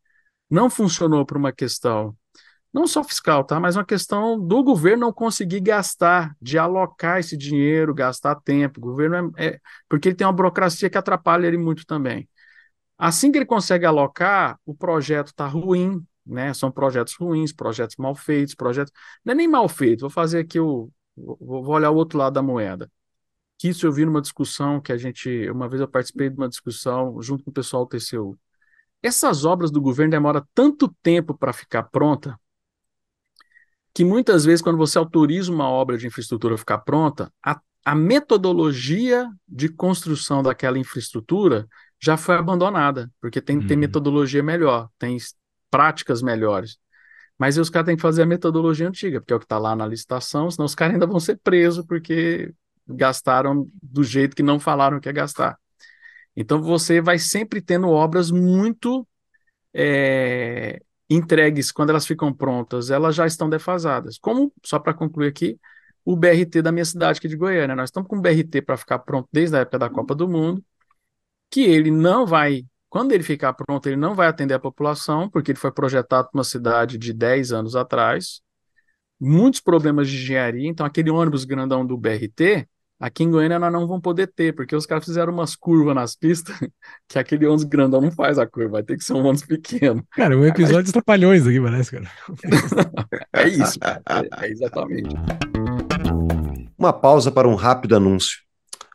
Não funcionou por uma questão não só fiscal, tá? Mas uma questão do governo não conseguir gastar, de alocar esse dinheiro, gastar tempo. O governo é, é, porque ele tem uma burocracia que atrapalha ele muito também. Assim que ele consegue alocar, o projeto está ruim, né? São projetos ruins, projetos mal feitos, projetos. Não é nem mal feito, vou fazer aqui o. Vou olhar o outro lado da moeda. Que isso eu vi numa discussão que a gente. Uma vez eu participei de uma discussão junto com o pessoal do TCU. Essas obras do governo demoram tanto tempo para ficar pronta que muitas vezes, quando você autoriza uma obra de infraestrutura a ficar pronta, a, a metodologia de construção daquela infraestrutura já foi abandonada, porque tem, uhum. tem metodologia melhor, tem práticas melhores. Mas os caras têm que fazer a metodologia antiga, porque é o que está lá na licitação, senão os caras ainda vão ser presos porque gastaram do jeito que não falaram que ia gastar. Então você vai sempre tendo obras muito é, entregues quando elas ficam prontas, elas já estão defasadas. Como, só para concluir aqui, o BRT da minha cidade, que é de Goiânia. Nós estamos com o BRT para ficar pronto desde a época da Copa do Mundo, que ele não vai, quando ele ficar pronto, ele não vai atender a população, porque ele foi projetado para uma cidade de 10 anos atrás, muitos problemas de engenharia, então aquele ônibus grandão do BRT, Aqui em Goiânia nós não vamos poder ter, porque os caras fizeram umas curvas nas pistas <laughs> que aquele ônibus grandão não faz a curva, vai ter que ser um ônibus pequeno. Cara, um episódio de Trapalhões aqui, parece, cara. <laughs> é isso, é, é exatamente. Uma pausa para um rápido anúncio.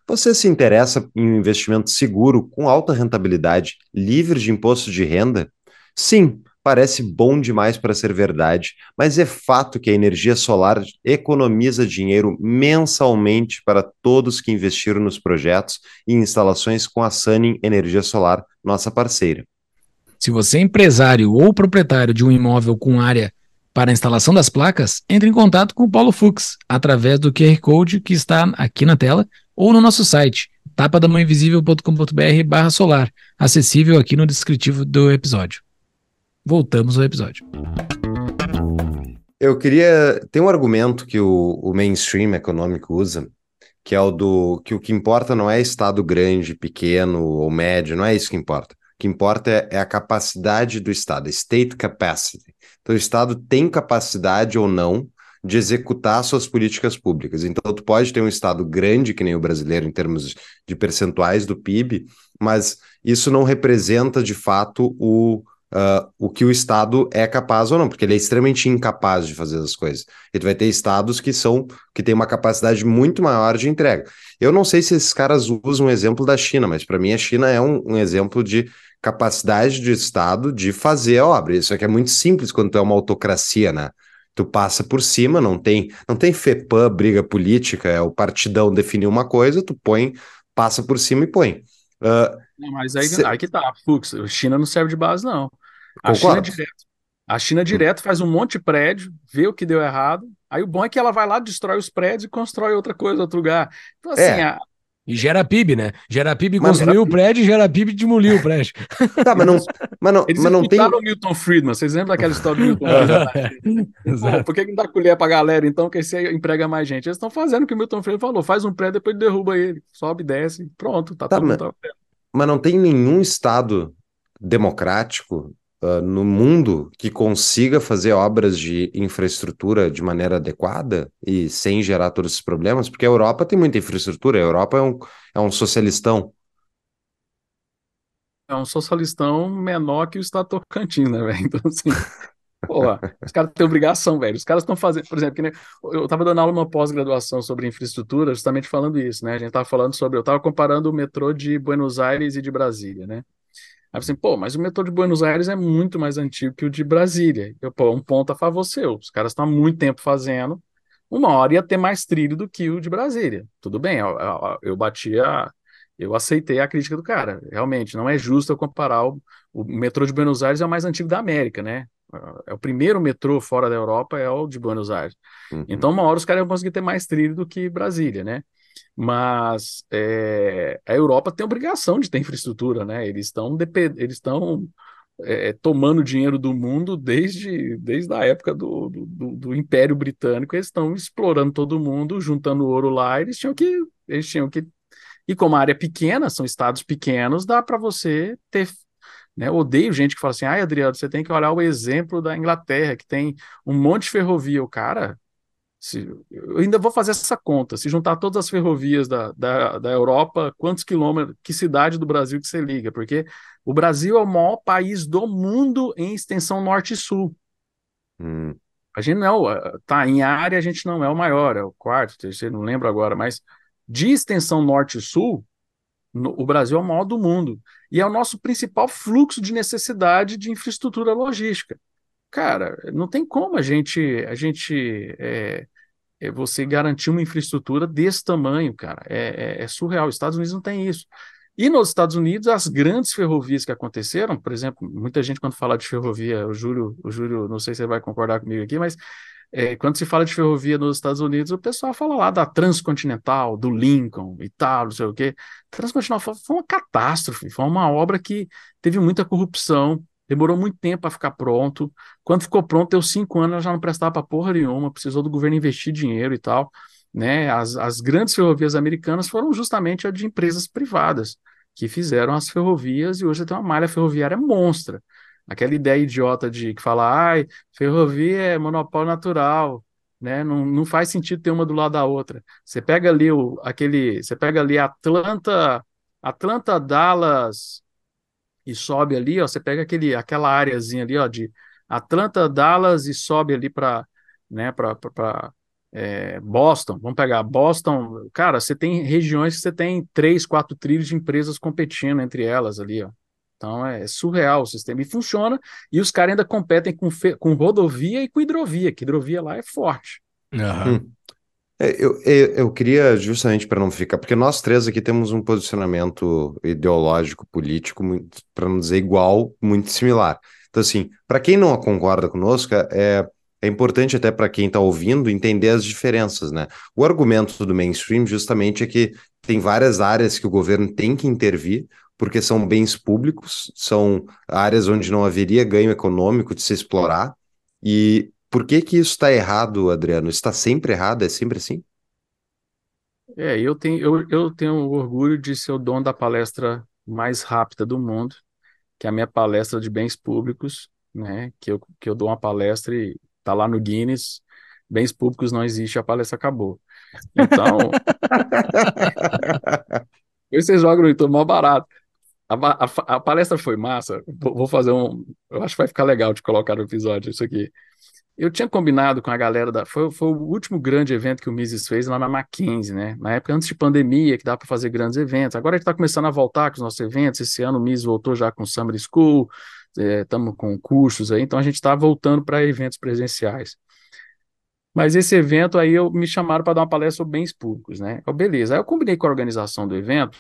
Você se interessa em um investimento seguro, com alta rentabilidade, livre de imposto de renda? Sim, Parece bom demais para ser verdade, mas é fato que a energia solar economiza dinheiro mensalmente para todos que investiram nos projetos e instalações com a Sunning Energia Solar, nossa parceira. Se você é empresário ou proprietário de um imóvel com área para instalação das placas, entre em contato com o Paulo Fux através do QR Code que está aqui na tela ou no nosso site tapadamãoinvisível.com.br solar, acessível aqui no descritivo do episódio voltamos ao episódio. Eu queria. Tem um argumento que o, o mainstream econômico usa, que é o do que o que importa não é estado grande, pequeno ou médio, não é isso que importa. O que importa é, é a capacidade do estado, state capacity. Então, o estado tem capacidade ou não de executar suas políticas públicas. Então, tu pode ter um estado grande, que nem o brasileiro, em termos de percentuais do PIB, mas isso não representa de fato o, uh, o que o Estado é capaz ou não, porque ele é extremamente incapaz de fazer as coisas. Ele vai ter estados que são que têm uma capacidade muito maior de entrega. Eu não sei se esses caras usam o exemplo da China, mas para mim a China é um, um exemplo de capacidade de Estado de fazer a obra. Isso aqui é muito simples quando tu é uma autocracia, né? Tu passa por cima, não tem, não tem FEPAM, briga política, é o partidão definir uma coisa, tu põe, passa por cima e põe. Uh, não, mas aí, cê... aí que tá, Fux, China não serve de base, não. A China direto. A China direto faz um monte de prédio, vê o que deu errado. Aí o bom é que ela vai lá, destrói os prédios e constrói outra coisa, outro lugar. Então, assim, é. a... E gera PIB, né? Gera PIB construiu o prédio, gera PIB demoliu o prédio. <laughs> Tá, mas não, mas não, Eles mas não tem. o Milton Friedman, vocês lembram daquela história do Milton <laughs> Friedman? por que não dá colher pra galera então, que esse emprega mais gente? Eles estão fazendo o que o Milton Friedman falou: faz um prédio, depois derruba ele, sobe, desce, pronto, tá, tá mas, mas não tem nenhum estado democrático uh, no mundo que consiga fazer obras de infraestrutura de maneira adequada e sem gerar todos esses problemas, porque a Europa tem muita infraestrutura, a Europa é um, é um socialistão. É um socialistão menor que o Estado Tocantins, né, velho? <laughs> Então, assim, porra, os caras têm obrigação, velho. Os caras estão fazendo, por exemplo, nem, eu estava dando aula uma pós-graduação sobre infraestrutura, justamente falando isso, né? A gente estava falando sobre, eu estava comparando o metrô de Buenos Aires e de Brasília, né? Aí assim, pô, mas o metrô de Buenos Aires é muito mais antigo que o de Brasília. Eu, pô, um ponto a favor seu. Os caras estão há muito tempo fazendo. Uma hora ia ter mais trilho do que o de Brasília. Tudo bem, eu, eu, eu bati a. Eu aceitei a crítica do cara. Realmente, não é justo eu comparar o, o metrô de Buenos Aires é o mais antigo da América, né? É o primeiro metrô fora da Europa é o de Buenos Aires. Uhum. Então, uma hora os caras vão conseguir ter mais trilho do que Brasília, né? Mas é, a Europa tem obrigação de ter infraestrutura, né? Eles estão eles estão é, tomando dinheiro do mundo desde, desde a época do, do, do, Império Britânico, eles estão explorando todo mundo, juntando ouro lá, eles tinham que eles tinham que e como a área é pequena, são estados pequenos, dá para você ter Né? Odeio gente que fala assim, ai, Adriano, você tem que olhar o exemplo da Inglaterra, que tem um monte de ferrovia. O cara, se, eu ainda vou fazer essa conta. Se juntar todas as ferrovias da, da, da Europa, quantos quilômetros, que cidade do Brasil que você liga? Porque o Brasil é o maior país do mundo em extensão norte e sul. Hum. A gente não é, tá em área, a gente não é o maior, é o quarto, terceiro, não lembro agora, mas de extensão norte e sul, no, o Brasil é o maior do mundo. E é o nosso principal fluxo de necessidade de infraestrutura logística cara, não tem como a gente, a gente é, é você garantir uma infraestrutura desse tamanho, cara. É, é, é, surreal. Os Estados Unidos não tem isso. E nos Estados Unidos, as grandes ferrovias que aconteceram, por exemplo, muita gente quando fala de ferrovia, o Júlio, o Júlio, não sei se você vai concordar comigo aqui, mas é, quando se fala de ferrovia nos Estados Unidos, o pessoal fala lá da Transcontinental, do Lincoln e tal, não sei o quê. Transcontinental foi, foi uma catástrofe, foi uma obra que teve muita corrupção, Demorou muito tempo para ficar pronto. Quando ficou pronto, deu cinco anos, já não prestava para porra nenhuma, precisou do governo investir dinheiro e tal. Né? As, as grandes ferrovias americanas foram justamente a de empresas privadas, que fizeram as ferrovias e hoje tem uma malha ferroviária monstra. Aquela ideia idiota de que fala, ai, ferrovia é monopólio natural, né? Não, não faz sentido ter uma do lado da outra. Você pega ali o, aquele, você pega ali Atlanta, Atlanta, Dallas, e sobe ali, ó, você pega aquele, aquela áreazinha ali, ó, de Atlanta, Dallas e sobe ali para, né, para é, Boston. Vamos pegar Boston, cara, você tem regiões que você tem três, quatro trilhos de empresas competindo entre elas ali, ó. Então é surreal o sistema e funciona. E os caras ainda competem com, com rodovia e com hidrovia, que hidrovia lá é forte. Uhum. É, eu, eu, eu, queria justamente para não ficar, porque nós três aqui temos um posicionamento ideológico, político, para não dizer igual, muito similar. Então, assim, para quem não concorda conosco, é, é importante até para quem está ouvindo entender as diferenças, né? O argumento do mainstream justamente é que tem várias áreas que o governo tem que intervir, porque são bens públicos, são áreas onde não haveria ganho econômico de se explorar, e por que que isso está errado, Adriano? Está sempre errado? É sempre assim? É, eu tenho, eu, eu tenho orgulho de ser o dono da palestra mais rápida do mundo, que é a minha palestra de bens públicos, né? Que eu, que eu dou uma palestra e tá lá no Guinness, bens públicos não existe, a palestra acabou. Então, <laughs> vocês jogam no YouTube mal barato. A, a, a, palestra foi massa. Vou fazer um. Eu acho que vai ficar legal de colocar no episódio isso aqui. Eu tinha combinado com a galera da. Foi, foi o último grande evento que o Mises fez lá na Mackenzie, né? Na época antes de pandemia, que dá para fazer grandes eventos. Agora a gente está começando a voltar com os nossos eventos. Esse ano o Mises voltou já com Summer School, estamos é, com cursos aí, então a gente está voltando para eventos presenciais. Mas esse evento aí eu, me chamaram para dar uma palestra sobre bens públicos, né? Eu, beleza. Aí eu combinei com a organização do evento,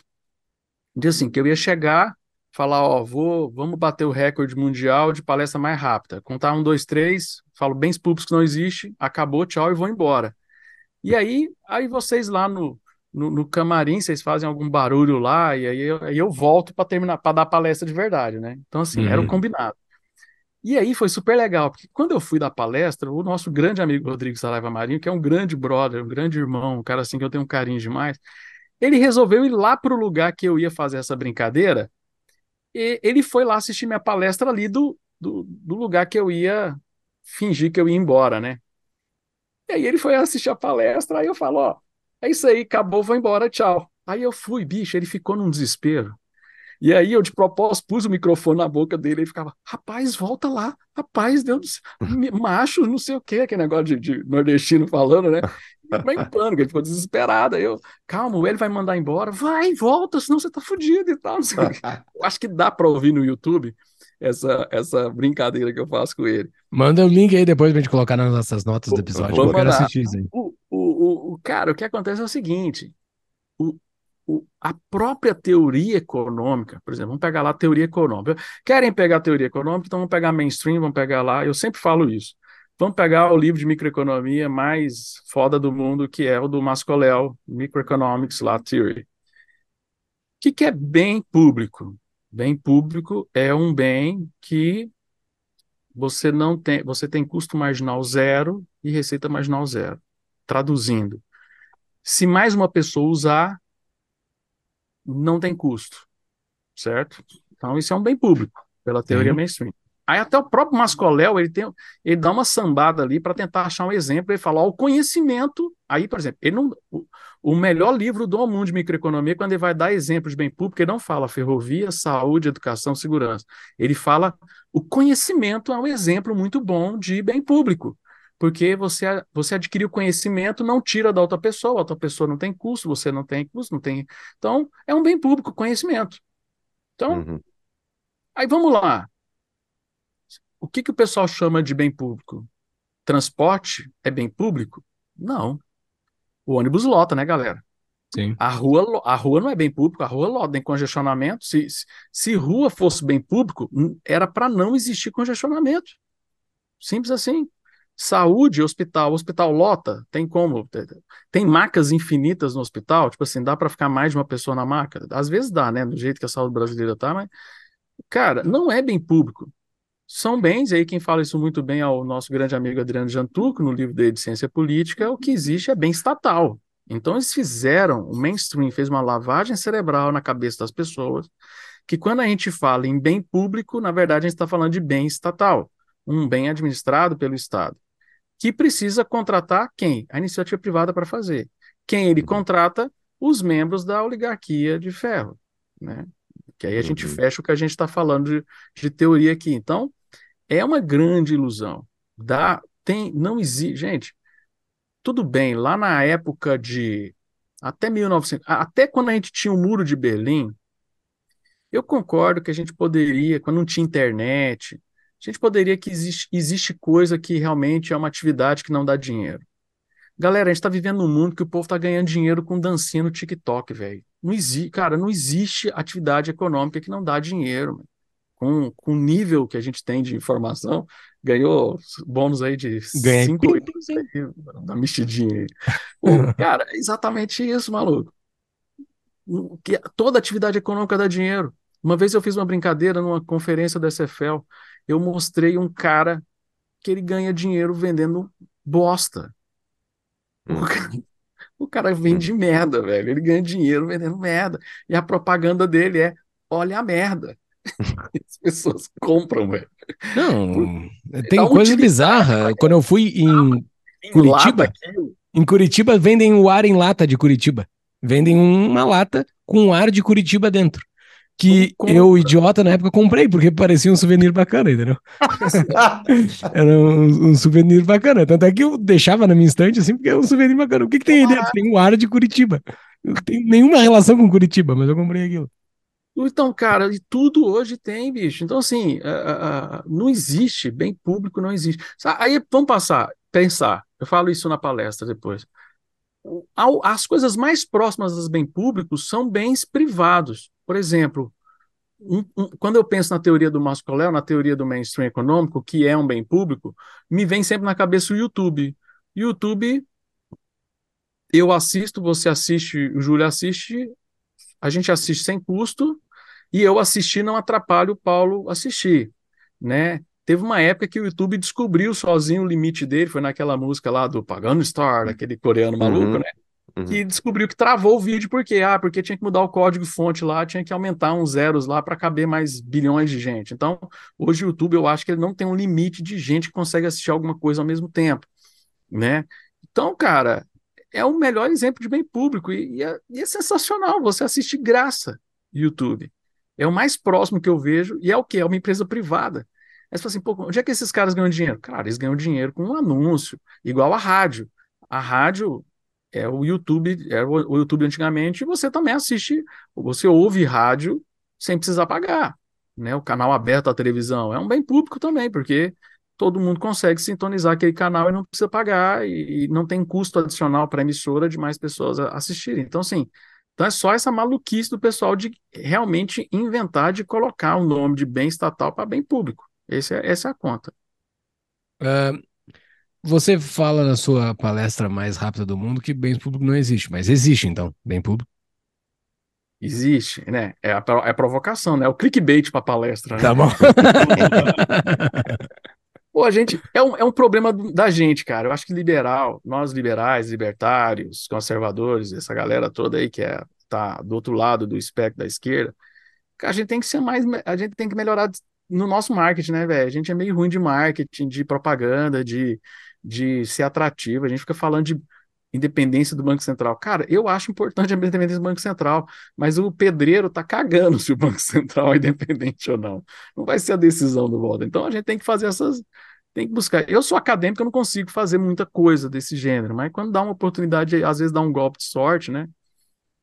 de assim, que eu ia chegar falar, ó, vou, vamos bater o recorde mundial de palestra mais rápida. Contar um, dois, três, falo bens públicos que não existe, acabou, tchau e vou embora. E aí, aí vocês lá no, no, no camarim, vocês fazem algum barulho lá, e aí eu, aí eu volto para terminar, para dar palestra de verdade, né? Então, assim, uhum. era o uhum. combinado. E aí foi super legal, porque quando eu fui dar palestra, o nosso grande amigo Rodrigo Saraiva Marinho, que é um grande brother, um grande irmão, um cara assim que eu tenho um carinho demais, ele resolveu ir lá para o lugar que eu ia fazer essa brincadeira e ele foi lá assistir minha palestra ali do, do, do lugar que eu ia fingir que eu ia embora, né? E aí ele foi assistir a palestra, aí eu falo, ó, é isso aí, acabou, vou embora, tchau. Aí eu fui, bicho, ele ficou num desespero. E aí eu, de propósito, pus o microfone na boca dele e ficava, rapaz, volta lá, rapaz, Deus, macho, não sei o que, aquele negócio de, de nordestino falando, né? <laughs> Vai em pânico, ele ficou desesperado. Aí eu, calma, ele vai mandar embora, vai, volta, senão você tá fudido e tal. <laughs> Eu acho que dá para ouvir no YouTube essa, essa brincadeira que eu faço com ele. Manda o link aí depois pra gente colocar nas nossas notas do episódio. Vamos eu quero assistir isso aí. O, o, o, cara, o que acontece é o seguinte: o, o, a própria teoria econômica, por exemplo, vamos pegar lá a teoria econômica. Querem pegar a teoria econômica, então vamos pegar mainstream, vamos pegar lá. Eu sempre falo isso. Vamos pegar o livro de microeconomia mais foda do mundo, que é o do Mascolel, Microeconomics lá, Theory. O que, que é bem público? Bem público é um bem que você não tem, você tem custo marginal zero e receita marginal zero. Traduzindo, se mais uma pessoa usar, não tem custo, certo? Então isso é um bem público. pela teoria Sim. mainstream. Aí até o próprio Mascoléu, ele tem, ele dá uma sambada ali para tentar achar um exemplo, ele fala, ó, o conhecimento, aí, por exemplo, ele não, o, o, melhor livro do mundo de microeconomia, quando ele vai dar exemplos de bem público, ele não fala ferrovia, saúde, educação, segurança. Ele fala, o conhecimento é um exemplo muito bom de bem público, porque você, você adquire o conhecimento, não tira da outra pessoa, a outra pessoa não tem custo, você não tem custo, não tem... Então, é um bem público, conhecimento. Então, uhum. aí vamos lá, o que, que o pessoal chama de bem público? Transporte é bem público? Não. O ônibus lota, né, galera? Sim. A rua, a rua não é bem público, a rua lota, tem congestionamento. Se, se, rua fosse bem público, era para não existir congestionamento. Simples assim. Saúde, hospital, hospital lota, tem como? Tem macas infinitas no hospital, tipo assim, dá para ficar mais de uma pessoa na maca? Às vezes dá, né? Do jeito que a saúde brasileira tá, mas cara, não é bem público são bens, e aí quem fala isso muito bem é o nosso grande amigo Adriano Jantuco, no livro dele de Ciência Política, o que existe é bem estatal. Então eles fizeram, o mainstream fez uma lavagem cerebral na cabeça das pessoas, que quando a gente fala em bem público, na verdade a gente está falando de bem estatal, um bem administrado pelo Estado, que precisa contratar quem? A iniciativa privada para fazer. Quem ele contrata? Os membros da oligarquia de ferro, né? Que aí a gente uhum. fecha o que a gente está falando de, de teoria aqui. Então, é uma grande ilusão. Dá, tem, não existe, gente. Tudo bem, lá na época de até 1900, até quando a gente tinha o Muro de Berlim, eu concordo que a gente poderia, quando não tinha internet, a gente poderia que existe, existe coisa que realmente é uma atividade que não dá dinheiro. Galera, a gente está vivendo num mundo que o povo está ganhando dinheiro com dancinha no TikTok, velho. Não existe, cara, não existe atividade econômica que não dá dinheiro. Mano com, com o nível que a gente tem de informação, ganhou bônus aí de 5 da mexidinha aí. <laughs> Pô, cara, é exatamente isso, maluco. Que toda atividade econômica dá dinheiro. Uma vez eu fiz uma brincadeira numa conferência da SFL, eu mostrei um cara que ele ganha dinheiro vendendo bosta. O hum. cara, o cara vende merda, velho. Ele ganha dinheiro vendendo merda. E a propaganda dele é: olha a merda. <laughs> As pessoas compram, velho. Não, tem coisa bizarra. Quando eu fui em Curitiba, em Curitiba vendem o ar em lata de Curitiba. Vendem uma lata com ar de Curitiba dentro. Que eu, idiota, na época comprei, porque parecia um souvenir bacana, entendeu? <laughs> Era um, um, souvenir bacana. Tanto é que eu deixava na minha estante assim, porque é um souvenir bacana. O que, que tem aí dentro? Tem um ar de Curitiba. Não tem nenhuma relação com Curitiba, mas eu comprei aquilo. Então, cara, e tudo hoje tem, bicho. Então, assim, uh, uh, não existe, bem público não existe. Aí vamos passar, pensar. Eu falo isso na palestra depois. As coisas mais próximas dos bem públicos são bens privados. Por exemplo, um, um, quando eu penso na teoria do Mascoléu, na teoria do mainstream econômico, que é um bem público, me vem sempre na cabeça o YouTube. YouTube, eu assisto, você assiste, o Júlio assiste, a gente assiste sem custo, e eu assistir não atrapalho o Paulo assistir, né? Teve uma época que o YouTube descobriu sozinho o limite dele, foi naquela música lá do Pagano Star, aquele coreano uhum, maluco, uhum, né? Uhum. Que descobriu que travou o vídeo, por quê? Ah, porque tinha que mudar o código fonte lá, tinha que aumentar uns zeros lá para caber mais bilhões de gente. Então, hoje o YouTube eu acho que ele não tem um limite de gente que consegue assistir alguma coisa ao mesmo tempo, né? Então, cara, é o melhor exemplo de bem público e, e, é, e é sensacional você assistir graça YouTube. É o mais próximo que eu vejo, e é o que? É uma empresa privada. Aí você fala assim, pô, onde é que esses caras ganham dinheiro? Claro, eles ganham dinheiro com um anúncio, igual a rádio. A rádio é o YouTube, era o YouTube antigamente, e você também assiste, você ouve rádio sem precisar pagar. Né? O canal aberto à televisão é um bem público também, porque todo mundo consegue sintonizar aquele canal e não precisa pagar, e, e não tem custo adicional para a emissora de mais pessoas assistirem. Então, assim, então é só essa maluquice do pessoal de realmente inventar de colocar o nome de bem estatal para bem público. Esse é, essa é a conta. Uh, você fala na sua palestra mais rápida do mundo que bens públicos não existe, mas existe então, bem público? Existe, né? É a, é a provocação, né? É o clickbait para palestra. Né? Tá bom. <laughs> <laughs> Pô, a gente é um, é um problema da gente, cara. Eu acho que liberal, nós liberais, libertários, conservadores, essa galera toda aí que é, tá do outro lado do espectro da esquerda, a gente tem que ser mais, a gente tem que melhorar no nosso marketing, né, velho? A gente é meio ruim de marketing, de propaganda, de, de ser atrativo. A gente fica falando de independência do Banco Central. Cara, eu acho importante a independência do Banco Central, mas o pedreiro tá cagando se o Banco Central é independente ou não. Não vai ser a decisão do voto. Então a gente tem que fazer essas. Tem que buscar. Eu sou acadêmico, eu não consigo fazer muita coisa desse gênero, mas quando dá uma oportunidade, às vezes dá um golpe de sorte, né?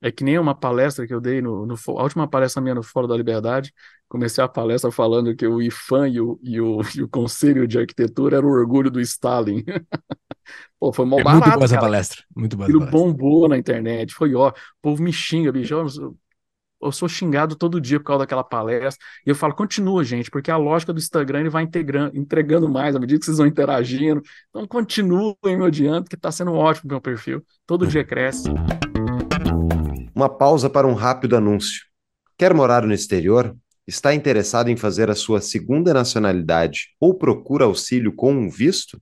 É que nem uma palestra que eu dei, no, no a última palestra minha no Fórum da Liberdade, comecei a palestra falando que o IFAM e o, e o, e o Conselho de Arquitetura era o orgulho do Stalin. <laughs> Pô, foi mal é barato, muito boa essa palestra. Muito boa. Aquilo palestra. bombou na internet, foi ó, o povo me xinga, bicho. Eu, eu sou xingado todo dia por causa daquela palestra. E eu falo, continua, gente, porque a lógica do Instagram ele vai integrando, entregando mais à medida que vocês vão interagindo. Então continuem me odiando, que tá sendo ótimo o meu perfil. Todo dia cresce. Uma pausa para um rápido anúncio. Quer morar no exterior? Está interessado em fazer a sua segunda nacionalidade ou procura auxílio com um visto?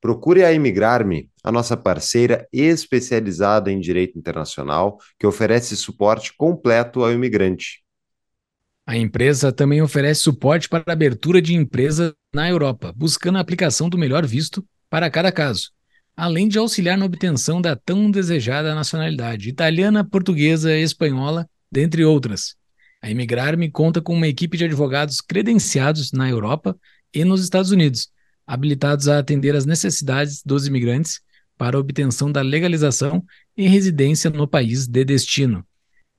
Procure a Imigrarme, a nossa parceira especializada em direito internacional, que oferece suporte completo ao imigrante. A empresa também oferece suporte para a abertura de empresa na Europa, buscando a aplicação do melhor visto para cada caso, além de auxiliar na obtenção da tão desejada nacionalidade italiana, portuguesa, espanhola, dentre outras. A Imigrarme conta com uma equipe de advogados credenciados na Europa e nos Estados Unidos, habilitados a atender às necessidades dos imigrantes para obtenção da legalização e residência no país de destino.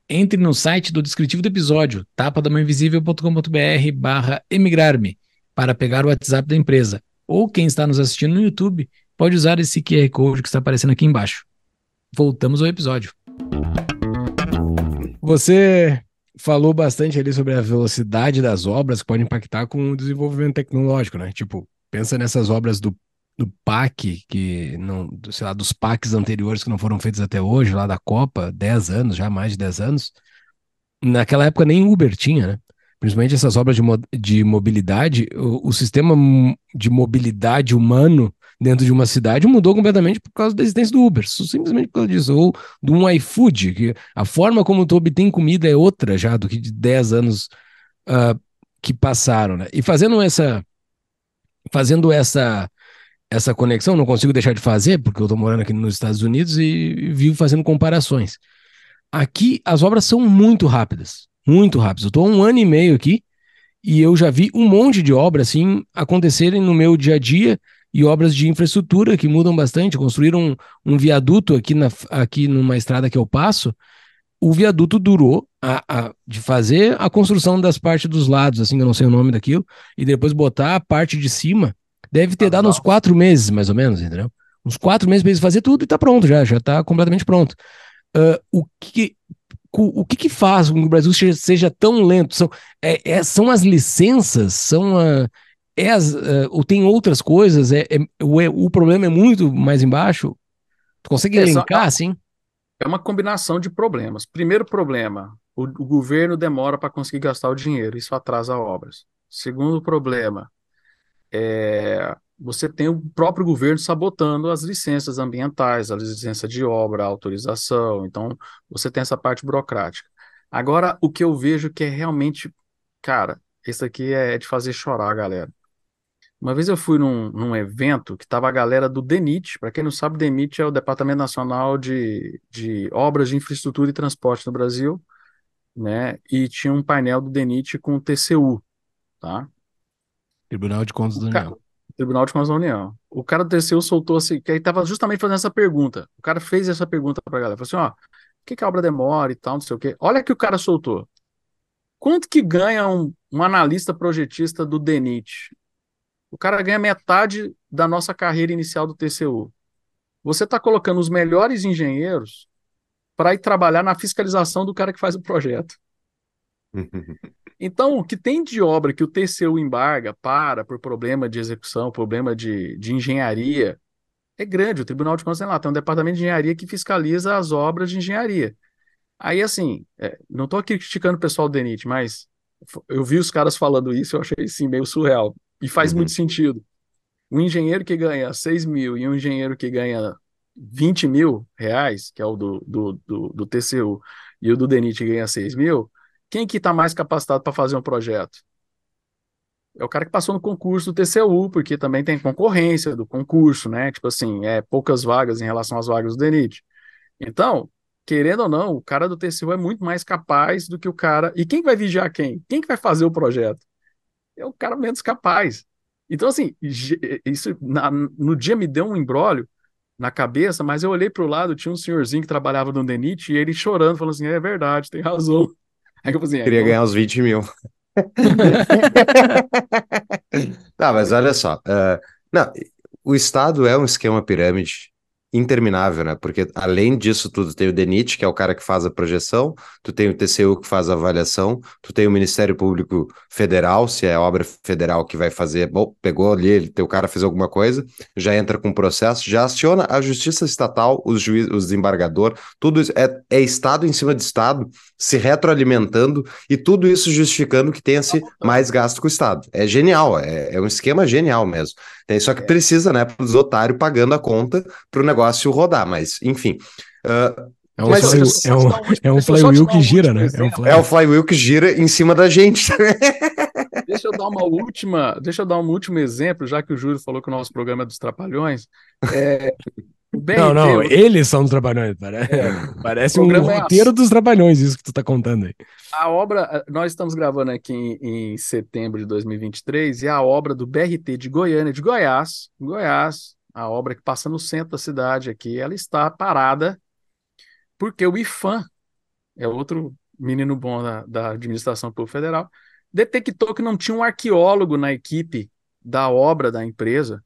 Entre no site do descritivo do episódio, tapadamainvisível.com.br barra emigrarme, para pegar o WhatsApp da empresa. Ou quem está nos assistindo no YouTube, pode usar esse QR Code que está aparecendo aqui embaixo. Voltamos ao episódio. Você falou bastante ali sobre a velocidade das obras que pode impactar com o desenvolvimento tecnológico, né? Tipo, pensa nessas obras do, do PAC, que não, sei lá, dos PACs anteriores que não foram feitos até hoje, lá da Copa, 10 anos, já mais de 10 anos. Naquela época nem Uber tinha, né? Principalmente essas obras de, mo de mobilidade, o, o sistema de mobilidade humano dentro de uma cidade mudou completamente por causa da existência do Uber, simplesmente por causa disso, ou de um iFood, que a forma como tu obtém comida é outra já do que de 10 anos uh, que passaram, né? E fazendo essa fazendo essa essa conexão, não consigo deixar de fazer, porque eu estou morando aqui nos Estados Unidos e vivo fazendo comparações. Aqui as obras são muito rápidas, muito rápidas. Eu estou um ano e meio aqui e eu já vi um monte de obras assim acontecerem no meu dia a dia e obras de infraestrutura que mudam bastante. Construíram um, um viaduto aqui, na, aqui numa estrada que eu passo. O viaduto durou a, a, de fazer a construção das partes dos lados, assim, eu não sei o nome daquilo, e depois botar a parte de cima. Deve ter ah, dado uns quatro meses, mais ou menos, entendeu? Uns quatro meses para eles fazer tudo e tá pronto já, já tá completamente pronto. Uh, o que, o que, que faz com que o Brasil seja tão lento? São, é, é, são as licenças? São a, as, uh, ou tem outras coisas? É, é, o, é, o problema é muito mais embaixo? Tu consegue elencar, assim? É uma combinação de problemas. Primeiro problema, o, o governo demora para conseguir gastar o dinheiro, isso atrasa obras. Segundo problema, é, você tem o próprio governo sabotando as licenças ambientais, a licença de obra, a autorização. Então, você tem essa parte burocrática. Agora, o que eu vejo que é realmente, cara, isso aqui é de fazer chorar, galera. Uma vez eu fui num, num evento que estava a galera do DENIT. Para quem não sabe, o DENIT é o Departamento Nacional de, de Obras de Infraestrutura e Transporte no Brasil, né? E tinha um painel do DENIT com o TCU, tá? Tribunal de Contas da União. Tribunal de Contas da União. O cara do TCU soltou assim, que aí estava justamente fazendo essa pergunta. O cara fez essa pergunta para a galera. Falou assim: ó, por que, que a obra demora e tal, não sei o quê. Olha que o cara soltou. Quanto que ganha um, um analista projetista do DENIT? O cara ganha metade da nossa carreira inicial do TCU. Você está colocando os melhores engenheiros para ir trabalhar na fiscalização do cara que faz o projeto. <laughs> Então, o que tem de obra que o TCU embarga, para, por problema de execução, problema de, de engenharia, é grande. O Tribunal de Contas tem lá, tem um departamento de engenharia que fiscaliza as obras de engenharia. Aí, assim, é, não estou aqui criticando o pessoal do DENIT, mas eu vi os caras falando isso, eu achei, assim, meio surreal. E faz uhum. muito sentido. Um engenheiro que ganha 6 mil e um engenheiro que ganha 20 mil reais, que é o do, do, do, do TCU, e o do DENIT ganha 6 mil, quem que está mais capacitado para fazer um projeto? é o cara que passou no concurso do TCU, porque também tem concorrência do concurso, né? Tipo assim, é poucas vagas em relação às vagas do DENIT. Então, querendo ou não, o cara do TCU é muito mais capaz do que o cara. E quem vai vigiar quem? Quem que vai fazer o projeto? É o cara menos capaz. Então, assim, isso na, no dia me deu um embrólio na cabeça, mas eu olhei para o lado, tinha um senhorzinho que trabalhava no DENIT e ele chorando, falando assim: é verdade, tem razão. <laughs> Aí eu falei assim, Queria é, ganhar uns 20 mil. não, <laughs> mas olha só. Uh, não, o Estado é um esquema pirâmide interminável, né? Porque além disso tudo, tem o DENIT, que é o cara que faz a projeção, tu tem o TCU que faz a avaliação, tu tem o Ministério Público Federal, se é obra federal que vai fazer, bom, pegou ali, ele, teu cara fez alguma coisa, já entra com processo, já aciona a Justiça Estatal, os juízes, o desembargador, tudo isso é, é Estado em cima de Estado, se retroalimentando e tudo isso justificando que tenha-se mais gasto com o Estado. É genial, é, é um esquema genial mesmo. Tem, só que precisa, né, para os otários pagando a conta para o negócio rodar, mas, enfim. Uh, é um, mas, fly, é um, é um flywheel que gira, né? É, um fly... é o flywheel que gira em cima da gente. <laughs> deixa eu dar uma última, deixa eu dar um último exemplo, já que o Júlio falou que o nosso programa é dos trapalhões. É, não, não, eles são os trapalhões. Parece, é. parece um é roteiro é dos trapalhões, isso que tu tá contando aí. A obra, nós estamos gravando aqui em, em, setembro de 2023, e a obra do BRT de Goiânia, de Goiás, Goiás, a obra que passa no centro da cidade aqui, ela está parada porque o IFAM, é outro menino bom da, da administração pública federal, detectou que não tinha um arqueólogo na equipe da obra da empresa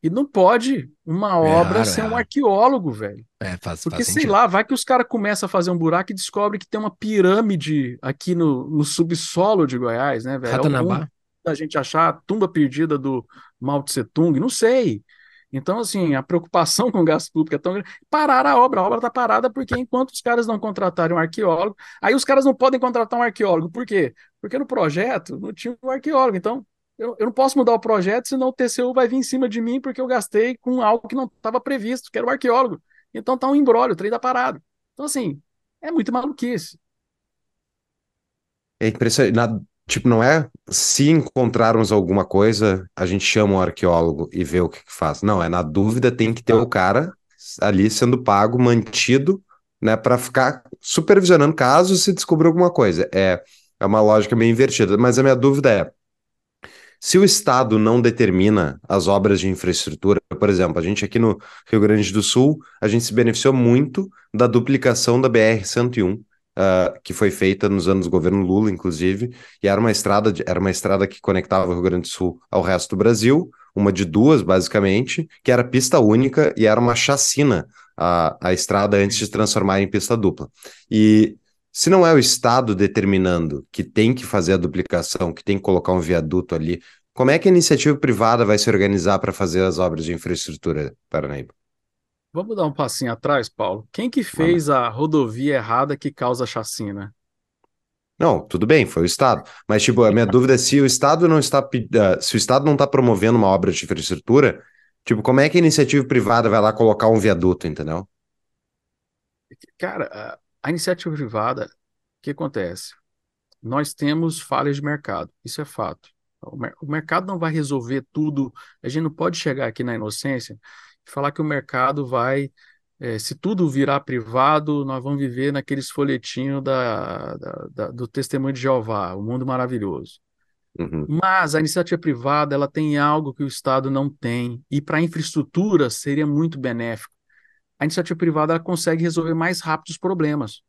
e não pode uma é obra é ser um arqueólogo, velho. É, faz, Porque, faz sei sentido. lá, vai que os caras começam a fazer um buraco e descobrem que tem uma pirâmide aqui no, no subsolo de Goiás, né, velho? Ratanabá. A gente achar a tumba perdida do Mao Tse Tung, não sei. Então, assim, a preocupação <laughs> com o gasto público é tão grande. Parar a obra, a obra está parada porque enquanto os caras não contratarem um arqueólogo, aí os caras não podem contratar um arqueólogo. Por quê? Porque no projeto não tinha um arqueólogo. Então, eu, eu não posso mudar o projeto, senão o TCU vai vir em cima de mim porque eu gastei com algo que não estava previsto, que era o arqueólogo. Então tá um embrólio, o trem tá parado. Então, assim, é muito maluquice. É impressionante. Tipo, não é se encontrarmos alguma coisa, a gente chama o arqueólogo e vê o que, que faz. Não, é na dúvida, tem que ter o cara ali sendo pago, mantido, né, para ficar supervisionando caso se descubra alguma coisa. É, é uma lógica meio invertida, mas a minha dúvida é: se o Estado não determina as obras de infraestrutura, por exemplo, a gente aqui no Rio Grande do Sul, a gente se beneficiou muito da duplicação da BR-101, uh, que foi feita nos anos do governo Lula, inclusive, e era uma estrada, de, era uma estrada que conectava o Rio Grande do Sul ao resto do Brasil, uma de duas, basicamente, que era pista única e era uma chacina a, a estrada antes de transformar em pista dupla. E se não é o Estado determinando que tem que fazer a duplicação, que tem que colocar um viaduto ali, como é que a iniciativa privada vai se organizar para fazer as obras de infraestrutura, Paranaíba? Vamos dar um passinho atrás, Paulo. Quem que fez a rodovia errada que causa chacina? Não, tudo bem, foi o Estado. Mas, tipo, a minha <laughs> dúvida é se o Estado não está. Uh, se o Estado não está promovendo uma obra de infraestrutura, tipo, como é que a iniciativa privada vai lá colocar um viaduto, entendeu? Cara, a iniciativa privada, o que acontece? Nós temos falhas de mercado, isso é fato. O mercado não vai resolver tudo. A gente não pode chegar aqui na inocência falar que o mercado vai é, se tudo virar privado, nós vamos viver naqueles folhetinhos da, da, da, do Testemunho de Jeová, o mundo maravilhoso. Uhum. Mas a iniciativa privada ela tem algo que o Estado não tem, e para a infraestrutura seria muito benéfico a iniciativa privada consegue resolver mais rápido os problemas.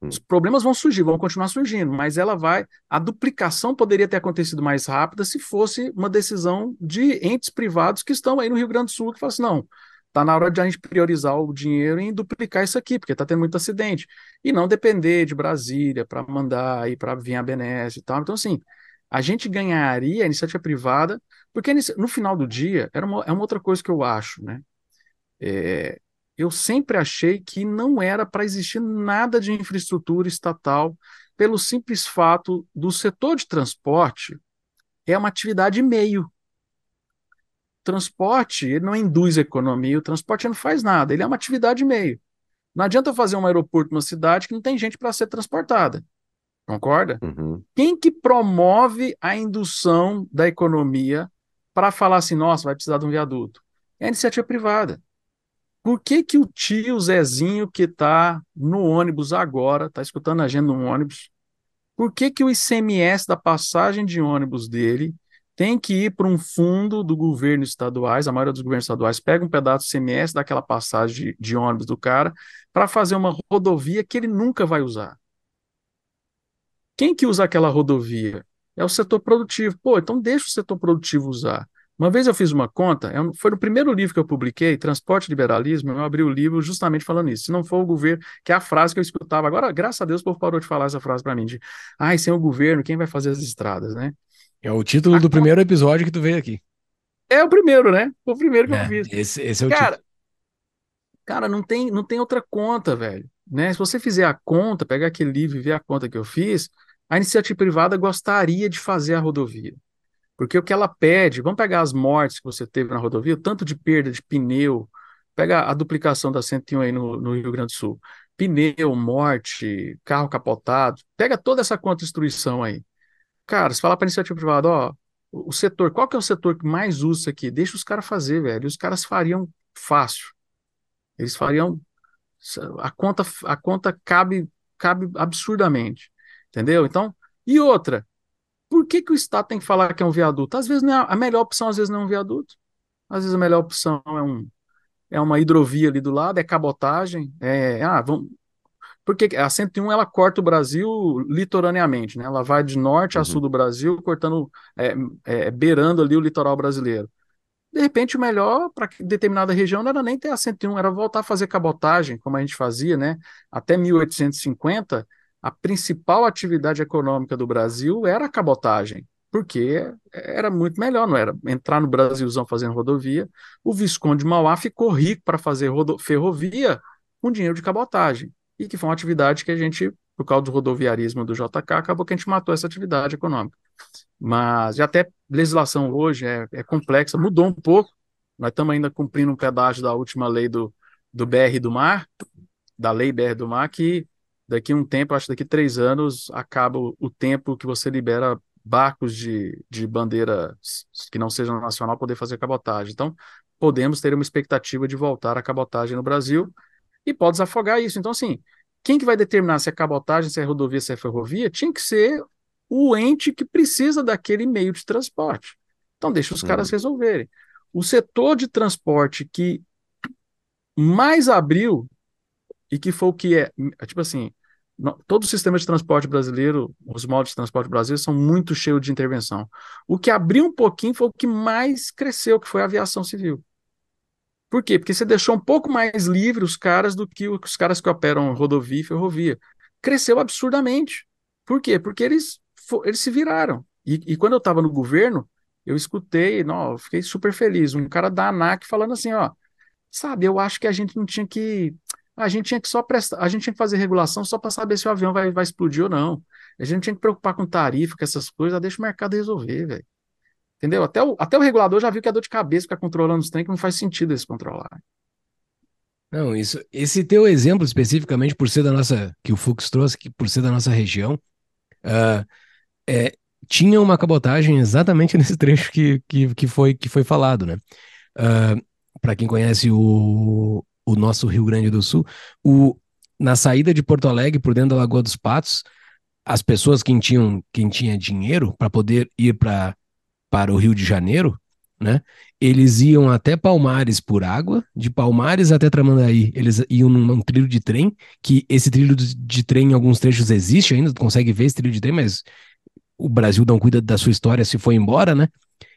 Hum. Os problemas vão surgir, vão continuar surgindo, mas ela vai. A duplicação poderia ter acontecido mais rápida se fosse uma decisão de entes privados que estão aí no Rio Grande do Sul que falam assim: não, está na hora de a gente priorizar o dinheiro em duplicar isso aqui, porque está tendo muito acidente. E não depender de Brasília para mandar aí para vir a BNS e tal. Então, assim, a gente ganharia a iniciativa privada, porque no final do dia, era uma, é uma outra coisa que eu acho, né? É, eu sempre achei que não era para existir nada de infraestrutura estatal, pelo simples fato do setor de transporte é uma atividade meio. Transporte, ele não induz economia, o transporte não faz nada, ele é uma atividade meio. Não adianta fazer um aeroporto numa cidade que não tem gente para ser transportada. Concorda? Uhum. Quem que promove a indução da economia para falar assim, nossa, vai precisar de um viaduto? É a iniciativa privada. Por que que o tio Zezinho que está no ônibus agora, está escutando a agenda no ônibus, por que que o ICMS da passagem de ônibus dele tem que ir para um fundo do governo estaduais, a maioria dos governos estaduais pega um pedaço do ICMS daquela passagem de, de ônibus do cara para fazer uma rodovia que ele nunca vai usar. Quem que usa aquela rodovia? É o setor produtivo. Pô, então deixa o setor produtivo usar. Uma vez eu fiz uma conta, é foi no primeiro livro que eu publiquei, Transporte e Liberalismo, eu abri o livro justamente falando isso. Se não for o governo, que é a frase que eu escutava, agora, graças a Deus, o povo parou de falar essa frase para mim, de, ai, sem o governo, quem vai fazer as estradas, né? É o título a do primeiro episódio que tu veio aqui. É o primeiro, né? Foi o primeiro que é, eu fiz. Esse, esse é o cara, título. Cara, não tem, não tem outra conta, velho. Né? Se você fizer a conta, pegar aquele livro e ver a conta que eu fiz, a iniciativa privada gostaria de fazer a rodovia. Porque o que ela pede, vamos pegar as mortes que você teve na rodovia, tanto de perda de pneu, pega a duplicação da 101 aí no, no Rio Grande do Sul, pneu, morte, carro capotado, pega toda essa contra-destruição aí. Cara, se falar para iniciativa privada, ó, o setor, qual que é o setor que mais usa isso aqui? Deixa os caras fazer, velho. Os caras fariam fácil. Eles fariam a conta a conta cabe cabe absurdamente. Entendeu? Então, e outra, por que, que o Estado tem que falar que é um viaduto? Às vezes não é, a melhor opção, às vezes não é um viaduto. Às vezes a melhor opção é, um, é uma hidrovia ali do lado, é cabotagem, é, ah, vamos, porque a 101 ela corta o Brasil litorâneamente, né? Ela vai de norte a sul Uhum. do Brasil, cortando, é, é, beirando ali o litoral brasileiro. De repente, o melhor para determinada região não era nem ter a 101, era voltar a fazer cabotagem, como a gente fazia, né? Até 1850, a principal atividade econômica do Brasil era a cabotagem, porque era muito melhor, não era? Entrar no Brasilzão fazendo rodovia. O Visconde de Mauá ficou rico para fazer ferrovia com dinheiro de cabotagem, e que foi uma atividade que a gente, por causa do rodoviarismo do JK, acabou que a gente matou essa atividade econômica. Mas até legislação hoje é, é complexa, mudou um pouco. Nós estamos ainda cumprindo um pedágio da última lei do, do BR do Mar, da lei BR do Mar, que daqui a um tempo, acho que daqui a três anos, acaba o, tempo que você libera barcos de, de bandeira que não sejam nacional poder fazer cabotagem. Então, podemos ter uma expectativa de voltar à cabotagem no Brasil e pode desafogar isso. Então, assim, quem que vai determinar se é cabotagem, se é rodovia, se é ferrovia? Tinha que ser o ente que precisa daquele meio de transporte. Então, deixa os caras Uhum. resolverem. O setor de transporte que mais abriu e que foi o que é, tipo assim, todo o sistema de transporte brasileiro, os modos de transporte brasileiro são muito cheios de intervenção. O que abriu um pouquinho foi o que mais cresceu, que foi a aviação civil. Por quê? Porque você deixou um pouco mais livre os caras do que os caras que operam rodovia e ferrovia. Cresceu absurdamente. Por quê? Porque eles, eles se viraram. E, e quando eu estava no governo, eu escutei, não, eu fiquei super feliz. Um cara da ANAC falando assim, ó, sabe, eu acho que a gente não tinha que. A gente tinha que só prestar, a gente tinha que fazer regulação só para saber se o avião vai, vai explodir ou não. A gente tinha que preocupar com tarifa, com essas coisas, deixa o mercado resolver, velho. Entendeu? Até o, até o regulador já viu que é dor de cabeça ficar controlando os trem, que não faz sentido eles controlar. Não, isso, esse teu exemplo especificamente por ser da nossa, que o Fux trouxe, que por ser da nossa região, ah, é, tinha uma cabotagem exatamente <laughs> nesse trecho que, que, que foi, que foi falado, né? Para quem conhece o, o nosso Rio Grande do Sul, o, na saída de Porto Alegre, por dentro da Lagoa dos Patos, as pessoas que tinham, quem tinha dinheiro para poder ir para para o Rio de Janeiro, né? Eles iam até Palmares por água, de Palmares até Tramandaí, eles iam num, num trilho de trem, que esse trilho de, de trem em alguns trechos existe ainda, tu consegue ver esse trilho de trem, mas o Brasil não cuida da sua história se foi embora, né?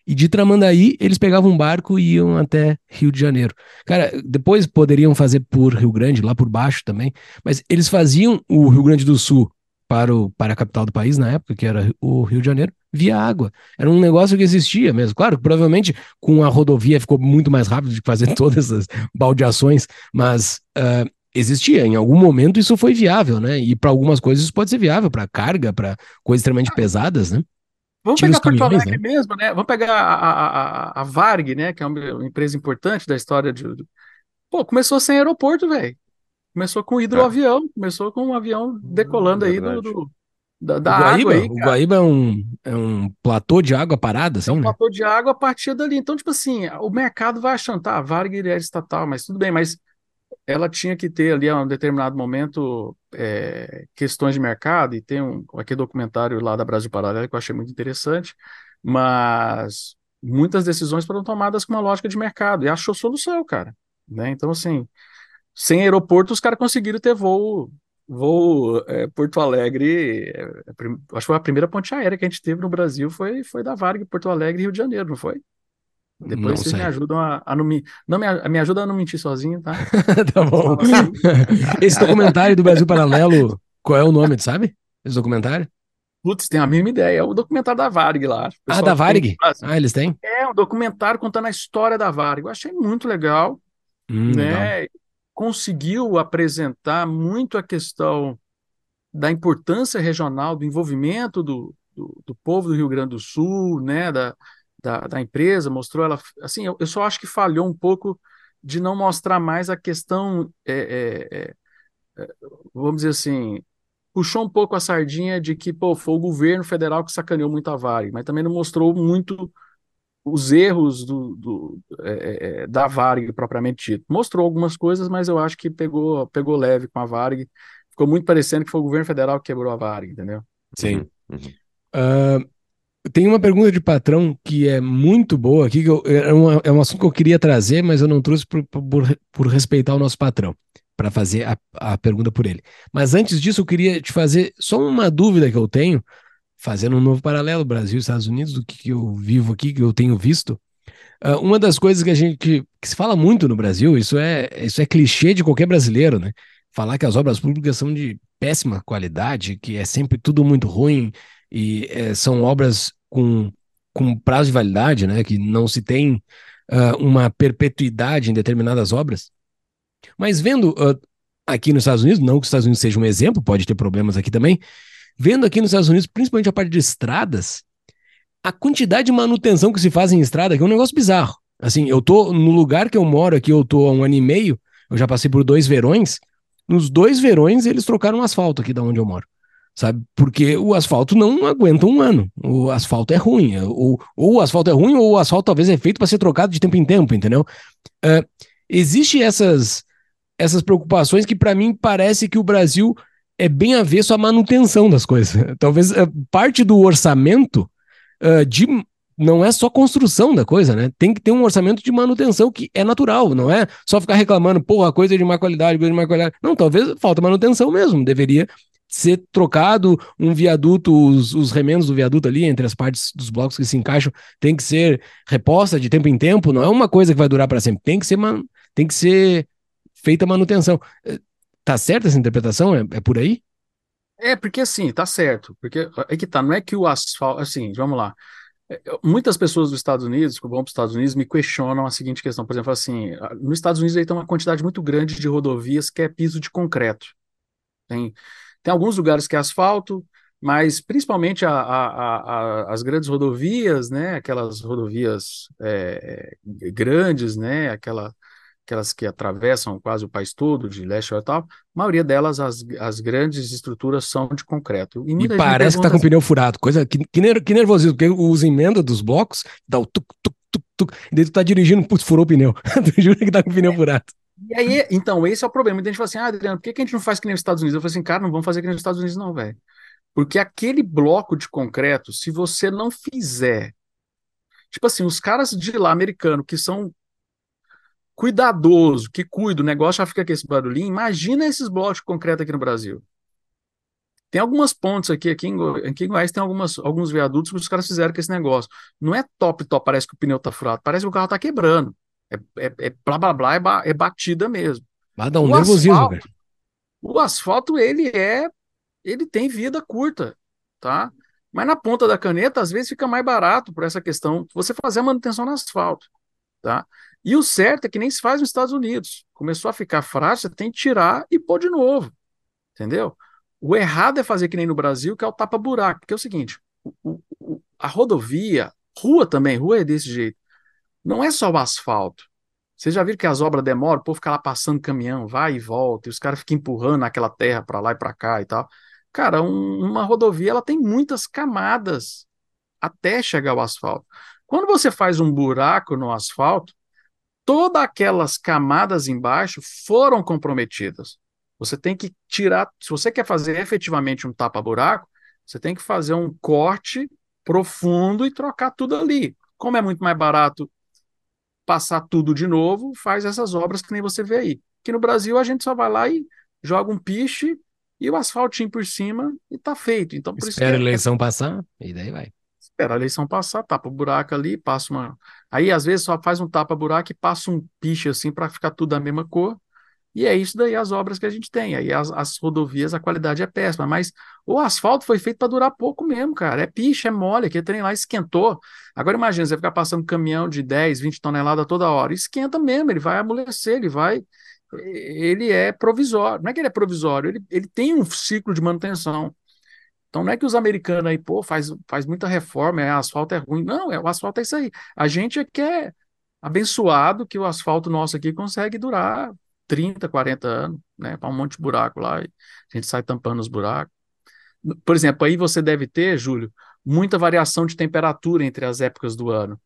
E de Tramandaí, eles pegavam um barco e iam até Rio de Janeiro. Cara, depois poderiam fazer por Rio Grande, lá por baixo também, mas eles faziam o Rio Grande do Sul para, o, para a capital do país na época, que era o Rio de Janeiro, via água. Era um negócio que existia mesmo. Claro, provavelmente com a rodovia ficou muito mais rápido de fazer <laughs> todas essas baldeações, mas uh, existia. Em algum momento isso foi viável, né? E para algumas coisas isso pode ser viável, para carga, para coisas extremamente pesadas, né? Vamos pegar Porto Alegre mesmo, né? Vamos pegar a, a, a, Varg, né? Que é uma empresa importante da história de. Pô, começou sem aeroporto, velho. Começou com hidroavião, começou com um avião decolando aí do, do- da, da o Guaíba, água aí, o. Guaíba é um, é um platô de água parada, assim, É um né? platô de água a partir dali. Então, tipo assim, o mercado vai achando, tá, a Varg é estatal, mas tudo bem, mas ela tinha que ter ali a um determinado momento é, questões de mercado, e tem um aquele documentário lá da Brasil Paralelo que eu achei muito interessante, mas muitas decisões foram tomadas com uma lógica de mercado, e achou solução, cara. Né? Então, assim, sem aeroporto, os caras conseguiram ter voo, voo é, Porto Alegre. é, é acho que foi a primeira ponte aérea que a gente teve no Brasil, foi, foi da Varg, Porto Alegre, Rio de Janeiro, não foi? Depois Não vocês me sei. ajudam a, a não me, não me, me ajuda a não mentir sozinho, tá? <laughs> tá bom. Assim. <laughs> Esse documentário do Brasil Paralelo, qual é o nome, tu sabe? Esse documentário? Putz, tem a mesma ideia. É o documentário da Varg lá. Ah, da assim, Ah, eles têm? É um documentário contando a história da Varg. Eu achei muito legal, Hum, legal. né? Conseguiu apresentar muito a questão da importância regional, do envolvimento do, do, do povo do Rio Grande do Sul, né? Da, da, da empresa, mostrou ela. Assim, eu, eu só acho que falhou um pouco de não mostrar mais a questão, é, é, é, é, vamos dizer assim, puxou um pouco a sardinha de que, pô, foi o governo federal que sacaneou muito a Varig, mas também não mostrou muito os erros do, do, é, é, da Varig propriamente dito. Mostrou algumas coisas, mas eu acho que pegou, pegou leve com a Varig. Ficou muito parecendo que foi o governo federal que quebrou a Varig, entendeu? Sim. Uhum, uhum. Tem uma pergunta de patrão que é muito boa aqui, que eu- é, um, é um assunto que eu queria trazer, mas eu não trouxe por, por, por respeitar o nosso patrão, para fazer a, a pergunta por ele. Mas antes disso, eu queria te fazer só uma dúvida que eu tenho, fazendo um novo paralelo, Brasil e Estados Unidos, do que, eu vivo aqui, que eu tenho visto. Ah, uma das coisas que a gente que, que se fala muito no Brasil, isso é, isso é clichê de qualquer brasileiro, né? Falar que as obras públicas são de péssima qualidade, que é sempre tudo muito ruim, e eh, são obras com, com prazo de validade, né? Que não se tem ah, uma perpetuidade em determinadas obras. Mas vendo ah, aqui nos Estados Unidos, não que os Estados Unidos seja um exemplo, pode ter problemas aqui também, vendo aqui nos Estados Unidos, principalmente a parte de estradas, a quantidade de manutenção que se faz em estrada é um negócio bizarro. Assim, eu tô no lugar que eu moro aqui, eu tô há um ano e meio, eu já passei por dois verões. Nos dois verões eles trocaram asfalto aqui da onde eu moro. Sabe? Porque o asfalto não aguenta um ano. O asfalto é ruim. Ou, ou o asfalto é ruim, ou o asfalto talvez é feito para ser trocado de tempo em tempo, entendeu? Uh, Existem essas, essas preocupações que, para mim, parece que o Brasil é bem avesso à manutenção das coisas. <laughs> Talvez uh, parte do orçamento uh, de não é só construção da coisa, né? Tem que ter um orçamento de manutenção que é natural, não é só ficar reclamando, porra, coisa de má qualidade, coisa de má qualidade. Não, talvez falta manutenção mesmo, deveria ser trocado um viaduto, os, os, remendos do viaduto ali, entre as partes dos blocos que se encaixam, tem que ser reposta de tempo em tempo, não é uma coisa que vai durar para sempre, tem que ser, man, tem que ser feita manutenção. Tá certa essa interpretação? É, é por aí? É, porque assim, tá certo, porque é que tá, não é que o asfalto, assim, vamos lá, Muitas pessoas dos Estados Unidos, que vão para os Estados Unidos, me questionam a seguinte questão, por exemplo, assim, nos Estados Unidos aí tem uma quantidade muito grande de rodovias que é piso de concreto. Tem, tem alguns lugares que é asfalto, mas principalmente a, a, a, as grandes rodovias, né, aquelas rodovias é, grandes, né, aquela, aquelas que atravessam quase o país todo, de leste a tal, a maioria delas, as, as grandes estruturas são de concreto. E, e parece que tá com o pneu furado, coisa que, que, ner, que nervosismo, porque os emenda dos blocos dá o tuc, tuc, tuc, tuc, e daí tu tá dirigindo, putz, furou o pneu. <laughs> tu jura que tá com o pneu furado. E aí, então, esse é o problema. Então a gente fala assim, ah, Adriano, por que, a gente não faz que nem nos Estados Unidos? Eu falei assim, cara, não vamos fazer que nem nos Estados Unidos não, velho. Porque aquele bloco de concreto, se você não fizer, tipo assim, os caras de lá, americano, que são cuidadoso, que cuida, o negócio já fica com esse barulhinho. Imagina esses blocos de concreto aqui no Brasil. Tem algumas pontes aqui, aqui em, aqui em Goiás tem algumas, alguns viadutos que os caras fizeram com esse negócio. Não é top, top, parece que o pneu tá furado, parece que o carro tá quebrando. É, é, é blá, blá, blá, é, ba, é batida mesmo. Vai dar um o nervosismo, asfalto, cara. O asfalto, ele é, ele tem vida curta, tá? Mas na ponta da caneta, às vezes fica mais barato por essa questão, você fazer a manutenção no asfalto, tá? E o certo é que nem se faz nos Estados Unidos. Começou a ficar frágil, você tem que tirar e pôr de novo. Entendeu? O errado é fazer que nem no Brasil, que é o tapa-buraco. Porque é o seguinte: o, o, a rodovia, rua também, rua é desse jeito. Não é só o asfalto. Vocês já viram que as obras demoram, o povo fica lá passando caminhão, vai e volta, e os caras ficam empurrando aquela terra para lá e para cá e tal. Cara, um, uma rodovia ela tem muitas camadas até chegar ao asfalto. Quando você faz um buraco no asfalto, todas aquelas camadas embaixo foram comprometidas. Você tem que tirar, se você quer fazer efetivamente um tapa-buraco, você tem que fazer um corte profundo e trocar tudo ali. Como é muito mais barato passar tudo de novo, faz essas obras que nem você vê aí. Aqui no Brasil a gente só vai lá e joga um piche e o asfaltinho por cima e tá feito. Então, por Espera a isso que é- eleição passar e daí vai. espera a eleição passar, tapa o buraco ali, passa uma. Aí, às vezes, só faz um tapa-buraco e passa um piche assim para ficar tudo da mesma cor. E é isso daí as obras que a gente tem. Aí as, as rodovias, a qualidade é péssima, mas o asfalto foi feito para durar pouco mesmo, cara. É piche, é mole, aquele trem lá esquentou. Agora imagina, você ficar passando caminhão de 10, 20 toneladas toda hora. Esquenta mesmo, ele vai amolecer, ele vai. Ele é provisório. Não é que ele é provisório, ele, ele tem um ciclo de manutenção. Então não é que os americanos aí, pô, faz, faz muita reforma, é, asfalto é ruim. Não, é, o asfalto é isso aí. A gente é que é abençoado que o asfalto nosso aqui consegue durar 30, 40 anos, né? Para um monte de buraco lá, e a gente sai tampando os buracos. Por exemplo, aí você deve ter, Júlio, muita variação de temperatura entre as épocas do ano.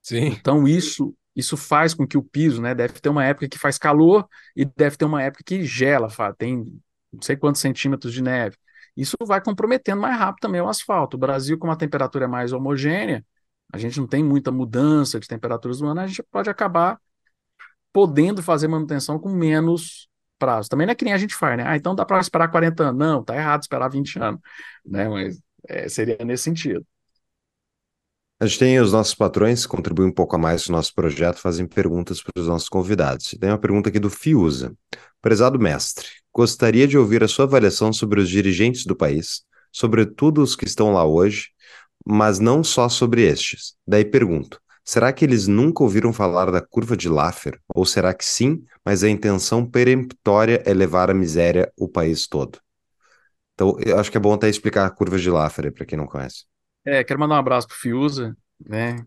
Sim. Então isso isso faz com que o piso, né, deve ter uma época que faz calor e deve ter uma época que gela, tem não sei quantos centímetros de neve. Isso vai comprometendo mais rápido também o asfalto. O Brasil, como a temperatura é mais homogênea, a gente não tem muita mudança de temperaturas do ano, a gente pode acabar podendo fazer manutenção com menos prazo. Também não é que nem a gente faz, né? Ah, então dá para esperar 40 anos. Não, tá errado esperar 20 anos, né? Mas é, seria nesse sentido. A gente tem os nossos patrões que contribuem um pouco a mais no nosso projeto, fazem perguntas para os nossos convidados. Tem uma pergunta aqui do Fiuza. Prezado mestre, gostaria de ouvir a sua avaliação sobre os dirigentes do país, sobretudo os que estão lá hoje, mas não só sobre estes. Daí pergunto: será que eles nunca ouviram falar da curva de Laffer? Ou será que sim, mas a intenção peremptória é levar à miséria o país todo? Então, eu acho que é bom até explicar a curva de Laffer para quem não conhece. É, quero mandar um abraço pro Fiuza, né?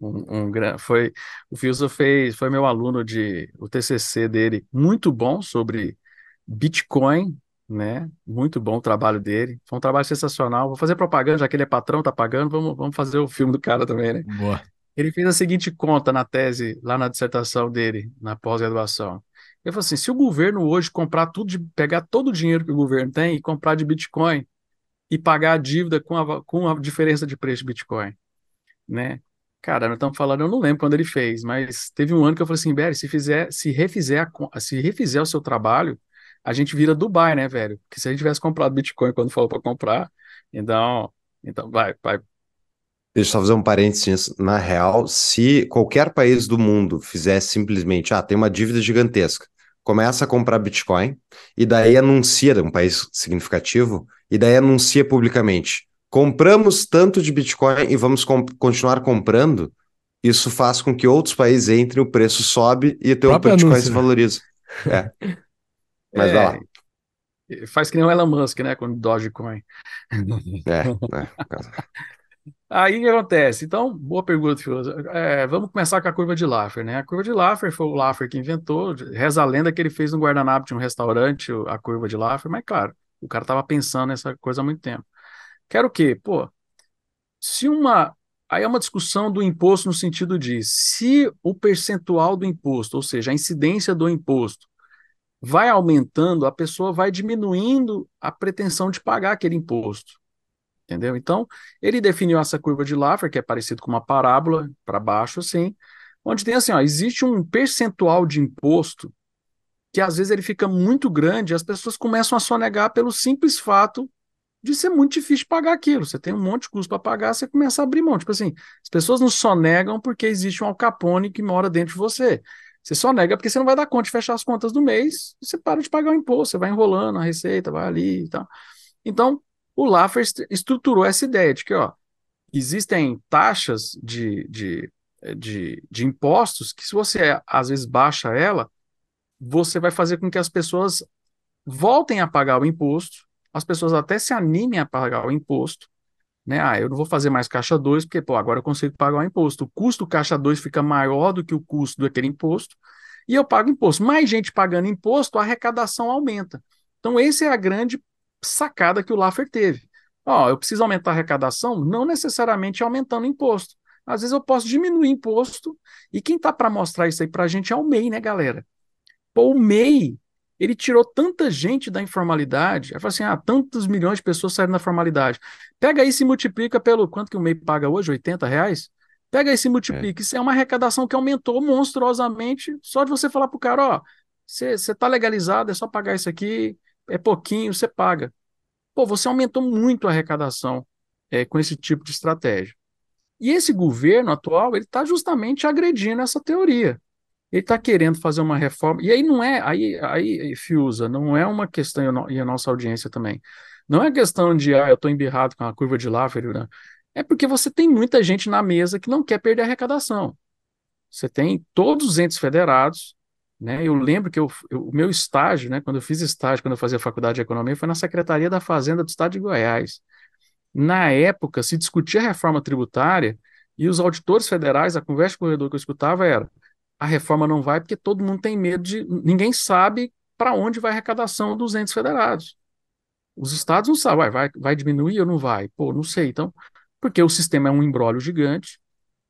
Um, um, foi o Fiuza fez, foi meu aluno de o TCC dele, muito bom sobre Bitcoin, né? Muito bom o trabalho dele. Foi um trabalho sensacional. Vou fazer propaganda, já que ele é patrão, tá pagando, vamos, vamos fazer o filme do cara também, né? Boa. Ele fez a seguinte conta na tese, lá na dissertação dele, na pós-graduação. Ele falou assim: se o governo hoje comprar tudo, de, pegar todo o dinheiro que o governo tem e comprar de Bitcoin e pagar a dívida com a, com a diferença de preço de Bitcoin, né? Cara, nós estamos falando, eu não lembro quando ele fez, mas teve um ano que eu falei assim, Berry, se fizer, se refizer, a se refizer o seu trabalho, a gente vira Dubai, né, velho? Porque se a gente tivesse comprado Bitcoin quando falou para comprar, então, então vai, vai. Deixa eu só fazer um parênteses. Na real, se qualquer país do mundo fizesse simplesmente, ah, tem uma dívida gigantesca, começa a comprar Bitcoin e daí anuncia, um país significativo, e daí anuncia publicamente, compramos tanto de Bitcoin e vamos com- continuar comprando, isso faz com que outros países entrem, o preço sobe e o teu Próprio Bitcoin anúncio, se né? valoriza. É. <laughs> Mas vai lá. É, faz que nem o Elon Musk, né, com Dogecoin. É, <laughs> é. Aí o que acontece? Então, boa pergunta. É, vamos começar com a curva de Laffer, né? A curva de Laffer foi o Laffer que inventou, reza a lenda que ele fez no guardanapo de um restaurante, a curva de Laffer, mas claro, o cara estava pensando nessa coisa há muito tempo. Quero o quê? Pô, se uma. Aí é uma discussão do imposto no sentido de se o percentual do imposto, ou seja, a incidência do imposto, vai aumentando, a pessoa vai diminuindo a pretensão de pagar aquele imposto. Entendeu? Então, ele definiu essa curva de Laffer, que é parecido com uma parábola, para baixo, assim, onde tem assim, ó, existe um percentual de imposto que às vezes ele fica muito grande e as pessoas começam a sonegar pelo simples fato de ser muito difícil pagar aquilo. Você tem um monte de custo para pagar, você começa a abrir mão. Tipo assim, as pessoas não sonegam porque existe um alcapone que mora dentro de você. Você só nega porque você não vai dar conta de fechar as contas do mês, você para de pagar o imposto, você vai enrolando a receita, vai ali e tal. Então, o Laffer est- estruturou essa ideia de que, ó, existem taxas de, de, de, de impostos que, se você às vezes baixa ela, você vai fazer com que as pessoas voltem a pagar o imposto, as pessoas até se animem a pagar o imposto, né? Ah, eu não vou fazer mais caixa 2, porque, pô, agora eu consigo pagar o imposto. O custo do caixa 2 fica maior do que o custo daquele imposto, e eu pago imposto. Mais gente pagando imposto, a arrecadação aumenta. Então, esse é a grande sacada que o Laffer teve. Ó, eu preciso aumentar a arrecadação, não necessariamente aumentando imposto. Às vezes eu posso diminuir imposto, e quem tá para mostrar isso aí para a gente é o MEI, né, galera? Pô, o MEI, ele tirou tanta gente da informalidade, aí fala assim, ah, tantos milhões de pessoas saíram da formalidade. Pega isso e multiplica pelo quanto que o MEI paga hoje, 80 reais? Pega isso e multiplica. É. Isso é uma arrecadação que aumentou monstruosamente só de você falar pro cara, ó, você tá legalizado, é só pagar isso aqui, é pouquinho, você paga. Pô, você aumentou muito a arrecadação é, com esse tipo de estratégia. E esse governo atual, ele está justamente agredindo essa teoria. Ele está querendo fazer uma reforma. E aí não é, aí, aí, Fiusa, não é uma questão, e a nossa audiência também, não é questão de, ah, eu estou embirrado com a curva de Laffer, né? é porque você tem muita gente na mesa que não quer perder a arrecadação. Você tem todos os entes federados, né? Eu lembro que eu, eu, o meu estágio, né, quando eu fiz estágio, quando eu fazia faculdade de economia, foi na Secretaria da Fazenda do Estado de Goiás. Na época, se discutia a reforma tributária e os auditores federais, a conversa com o corredor que eu escutava era: a reforma não vai porque todo mundo tem medo de. Ninguém sabe para onde vai a arrecadação dos entes federados. Os estados não sabem, vai, vai diminuir ou não vai? Pô, não sei. Então, porque o sistema é um embrólio gigante,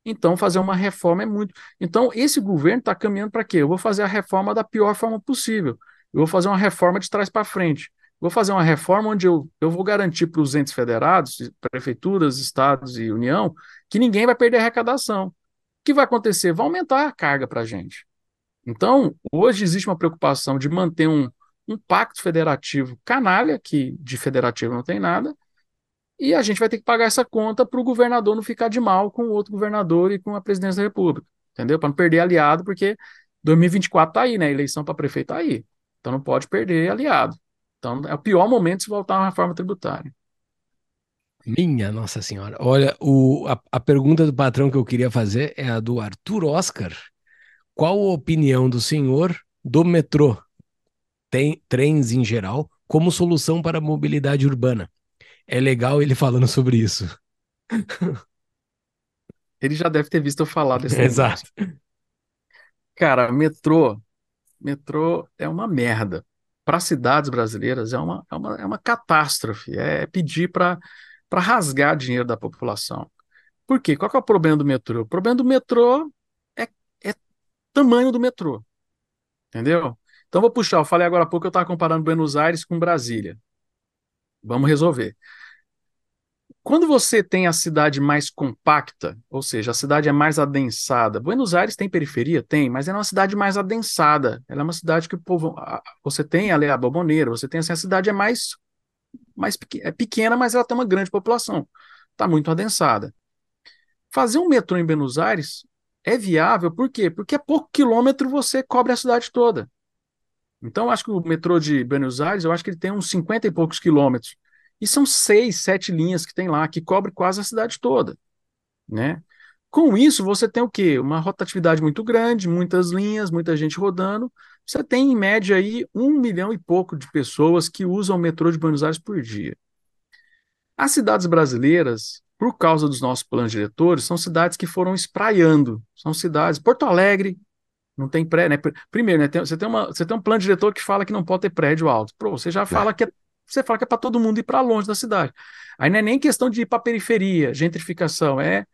então fazer uma reforma é muito. Então, esse governo está caminhando para quê? Eu vou fazer a reforma da pior forma possível. Eu vou fazer uma reforma de trás para frente. Vou fazer uma reforma onde eu, eu vou garantir para os entes federados, prefeituras, estados e União, que ninguém vai perder arrecadação. O que vai acontecer? Vai aumentar a carga para a gente. Então, hoje existe uma preocupação de manter um, um pacto federativo canalha, que de federativo não tem nada, e a gente vai ter que pagar essa conta para o governador não ficar de mal com o outro governador e com a presidência da República, entendeu? Para não perder aliado, porque 2024 está aí, né? Eleição para prefeito está aí. Então não pode perder aliado. Então é o pior momento se voltar uma reforma tributária. Minha Nossa Senhora. Olha, o, a, a pergunta do patrão que eu queria fazer é a do Arthur Oscar. Qual a opinião do senhor do metrô, tem, trens em geral, como solução para a mobilidade urbana? É legal ele falando sobre isso. Ele já deve ter visto eu falar <laughs> desse Exato. Cara, metrô, metrô é uma merda. Para cidades brasileiras é uma, é uma, é uma catástrofe. É pedir para rasgar dinheiro da população. Por quê? Qual é o problema do metrô? O problema do metrô é, é tamanho do metrô. Entendeu? Então vou puxar. Eu falei agora há pouco, eu estava comparando Buenos Aires com Brasília. Vamos resolver. Quando você tem a cidade mais compacta, ou seja, a cidade é mais adensada, Buenos Aires tem periferia? Tem, mas é uma cidade mais adensada. Ela é uma cidade que o povo. Você tem ali a Boboneira, você tem assim, a cidade é mais, mais é pequena, mas ela tem uma grande população. Está muito adensada. Fazer um metrô em Buenos Aires é viável, por quê? Porque a pouco quilômetro você cobre a cidade toda. Então, acho que o metrô de Buenos Aires, eu acho que ele tem uns 50 e poucos quilômetros. E são seis, sete linhas que tem lá, que cobre quase a cidade toda, né? Com isso, você tem o quê? Uma rotatividade muito grande, muitas linhas, muita gente rodando. Você tem, em média, aí um milhão e pouco de pessoas que usam o metrô de Buenos Aires por dia. As cidades brasileiras, por causa dos nossos planos diretores, são cidades que foram espraiando. São cidades. Porto Alegre, não tem prédio, né? Primeiro, né? Tem, você, tem uma, você tem um plano diretor que fala que não pode ter prédio alto. Pô, você já fala é. que é você fala que é para todo mundo ir para longe da cidade. Aí não é nem questão de ir para periferia, gentrificação, é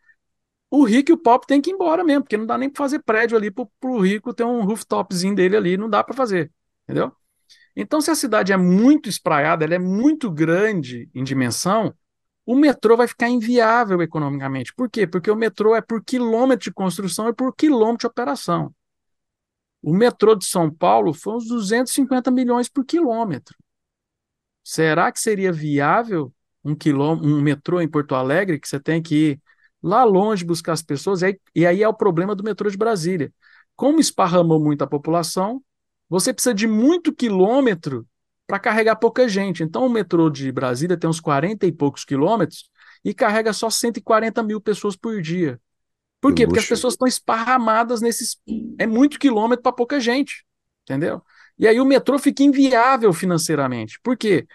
o rico e o pobre tem que ir embora mesmo, porque não dá nem para fazer prédio ali para o rico ter um rooftopzinho dele ali, não dá para fazer, entendeu? Então, se a cidade é muito espraiada, ela é muito grande em dimensão, o metrô vai ficar inviável economicamente. Por quê? Porque o metrô é por quilômetro de construção e por quilômetro de operação. O metrô de São Paulo foi uns 250 milhões por quilômetro. Será que seria viável um, quilômetro, um metrô em Porto Alegre que você tem que ir lá longe buscar as pessoas? E aí, e aí é o problema do metrô de Brasília. Como esparramou muito a população, você precisa de muito quilômetro para carregar pouca gente. Então, o metrô de Brasília tem uns 40 e poucos quilômetros e carrega só 140 mil pessoas por dia. Por quê? Porque as pessoas estão esparramadas nesses. É muito quilômetro para pouca gente. Entendeu? E aí o metrô fica inviável financeiramente. Por quê?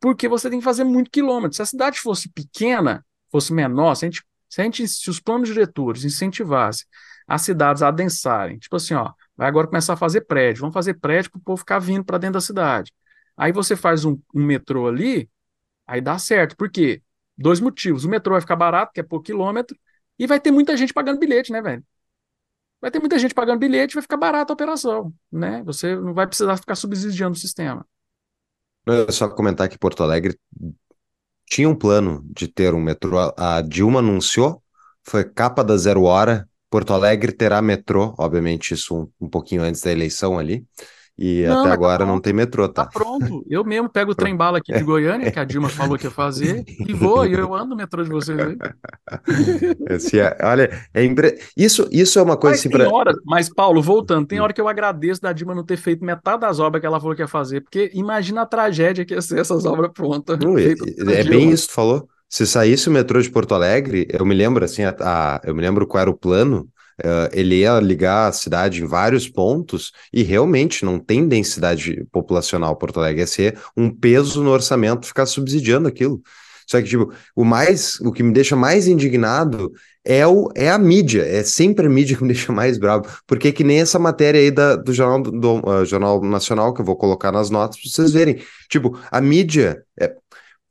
Porque você tem que fazer muito quilômetro. Se a cidade fosse pequena, fosse menor, se, a gente, se, a gente, se os planos diretores incentivassem as cidades a adensarem, tipo assim, ó, vai agora começar a fazer prédio, vamos fazer prédio para o povo ficar vindo para dentro da cidade. Aí você faz um, um metrô ali, aí dá certo. Por quê? Dois motivos. O metrô vai ficar barato, que é por quilômetro, e vai ter muita gente pagando bilhete, né, velho? Vai ter muita gente pagando bilhete, vai ficar barato a operação, né? Você não vai precisar ficar subsidiando o sistema. É só comentar que Porto Alegre tinha um plano de ter um metrô. A Dilma anunciou, foi capa da Zero Hora. Porto Alegre terá metrô, obviamente, isso um, um pouquinho antes da eleição ali. E não, até tá agora tá não tem metrô, tá? Tá pronto. Eu mesmo pego o trem bala aqui de <laughs> Goiânia, que a Dilma falou que ia fazer, e vou, e eu ando no metrô de vocês aí. <laughs> Esse é, olha, é impre... isso, isso é uma coisa mas assim pra... hora, Mas, Paulo, voltando, tem hora que eu agradeço da Dilma não ter feito metade das obras que ela falou que ia fazer, porque imagina a tragédia que ia ser essas obras prontas. Não, é, é bem isso que tu falou. Se saísse o metrô de Porto Alegre, eu me lembro assim, a, a, eu me lembro qual era o plano Uh, ele ia ligar a cidade em vários pontos e realmente não tem densidade populacional Porto Alegre, ia ser um peso no orçamento ficar subsidiando aquilo. Só que, tipo, o mais, o que me deixa mais indignado é, o, é a mídia, é sempre a mídia que me <laughs> deixa mais bravo, porque é que nem essa matéria aí da, do Jornal, do, uh, Jornal Nacional, que eu vou colocar nas notas para vocês verem. Tipo, a mídia, é,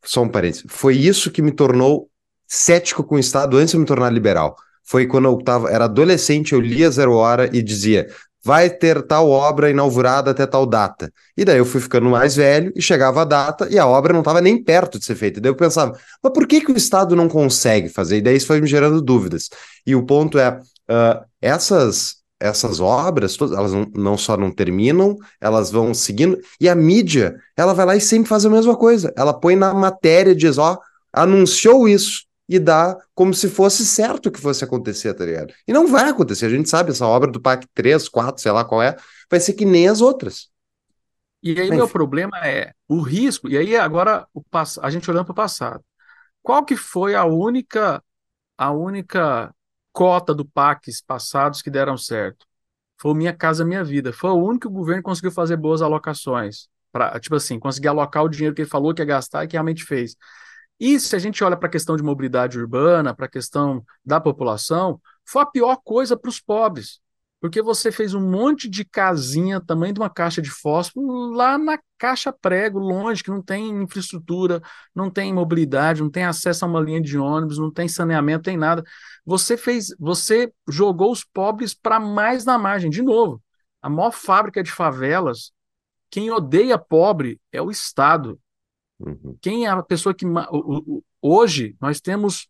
só um parênteses, foi isso que me tornou cético com o Estado antes de me tornar liberal foi quando eu tava, era adolescente, eu lia Zero Hora e dizia, vai ter tal obra inaugurada até tal data. E daí eu fui ficando mais velho e chegava a data e a obra não estava nem perto de ser feita. E daí eu pensava, mas por que, que o Estado não consegue fazer? E daí isso foi me gerando dúvidas. E o ponto é, uh, essas essas obras, elas não, não, só não terminam, elas vão seguindo, e a mídia, ela vai lá e sempre faz a mesma coisa. Ela põe na matéria, diz, ó, anunciou isso, e dá como se fosse certo que fosse acontecer, tá ligado? E não vai acontecer, a gente sabe, essa obra do PAC 3, 4, sei lá qual é, vai ser que nem as outras. E aí, Mas, meu problema é o risco, e aí agora o a gente olhando para o passado. Qual que foi a única a única cota do PACs passados que deram certo? Foi o Minha Casa Minha Vida. Foi o único que o governo conseguiu fazer boas alocações. Pra, tipo assim, conseguir alocar o dinheiro que ele falou que ia gastar e que realmente fez. E se a gente olha para a questão de mobilidade urbana, para a questão da população, foi a pior coisa para os pobres. Porque você fez um monte de casinha, tamanho de uma caixa de fósforo, lá na caixa prego, longe, que não tem infraestrutura, não tem mobilidade, não tem acesso a uma linha de ônibus, não tem saneamento, tem nada. Você fez, você jogou os pobres para mais na margem. De novo, a maior fábrica de favelas, quem odeia pobre é o Estado. Uhum. Quem é a pessoa que. Hoje, nós temos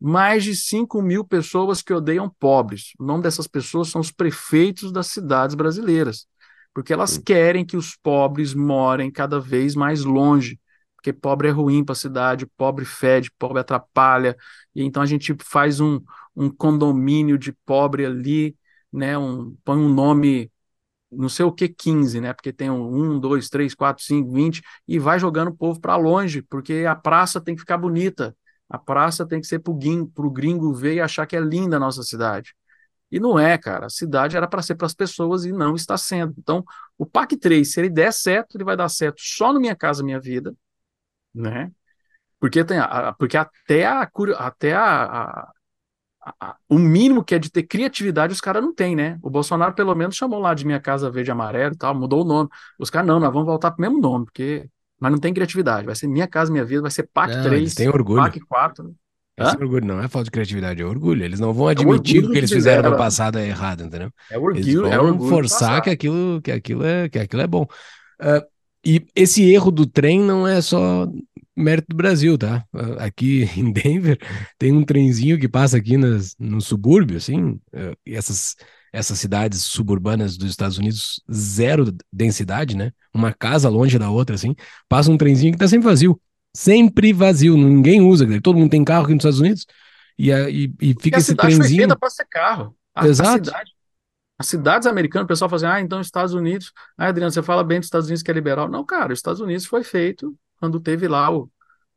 mais de 5 mil pessoas que odeiam pobres. O nome dessas pessoas são os prefeitos das cidades brasileiras, porque elas uhum. querem que os pobres morem cada vez mais longe, porque pobre é ruim para a cidade, pobre fede, pobre atrapalha, e então a gente faz um, um condomínio de pobre ali, né, um, põe um nome não sei o que 15, né? Porque tem um, 1, 2, 3, 4, 5, 20, e vai jogando o povo para longe, porque a praça tem que ficar bonita. A praça tem que ser para o gringo ver e achar que é linda a nossa cidade. E não é, cara. A cidade era para ser para as pessoas e não está sendo. Então, o PAC 3, se ele der certo, ele vai dar certo só no Minha Casa Minha Vida, né? Porque, tem a, porque até a, até a, a o mínimo que é de ter criatividade, os caras não têm, né? O Bolsonaro, pelo menos, chamou lá de Minha Casa Verde Amarelo e tal, mudou o nome. Os caras, não, nós vamos voltar pro mesmo nome, porque mas não tem criatividade. Vai ser Minha Casa Minha Vida, vai ser PAC não, 3, tem orgulho. PAC 4. Né? É orgulho, não é falta de criatividade, é orgulho. Eles não vão admitir é o que eles fizeram no passado é errado, entendeu? É orgulho, eles é vão é orgulho forçar que aquilo, que, aquilo é, que aquilo é bom. Uh, e esse erro do trem não é só mérito do Brasil, tá? Aqui <laughs> em Denver tem um trenzinho que passa aqui nas, no subúrbio, assim, eh, essas, essas cidades suburbanas dos Estados Unidos, zero densidade, né? Uma casa longe da outra, assim, passa um trenzinho que tá sempre vazio. Sempre vazio, ninguém usa, todo mundo tem carro aqui nos Estados Unidos e, e, e fica esse trenzinho. Feita para ser carro. A, Exato. A cidade, as cidades americanas, o pessoal fala assim, ah, então Estados Unidos, ah, Adriano, você fala bem dos Estados Unidos que é liberal. Não, cara, os Estados Unidos foi feito quando teve lá o,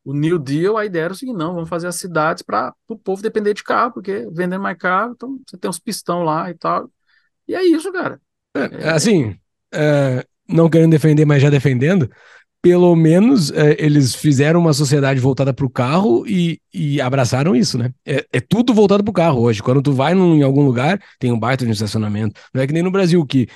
o New Deal, a ideia era o seguinte, não, vamos fazer as cidades para o povo depender de carro, porque vendendo mais carro, então você tem uns pistão lá e tal. E é isso, cara. É, assim, é, não querendo defender, mas já defendendo, pelo menos é, eles fizeram uma sociedade voltada para o carro e, e, abraçaram isso, né? É, é tudo voltado para o carro hoje. Quando tu vai num, em algum lugar, tem um baita de estacionamento. Não é que nem no Brasil, que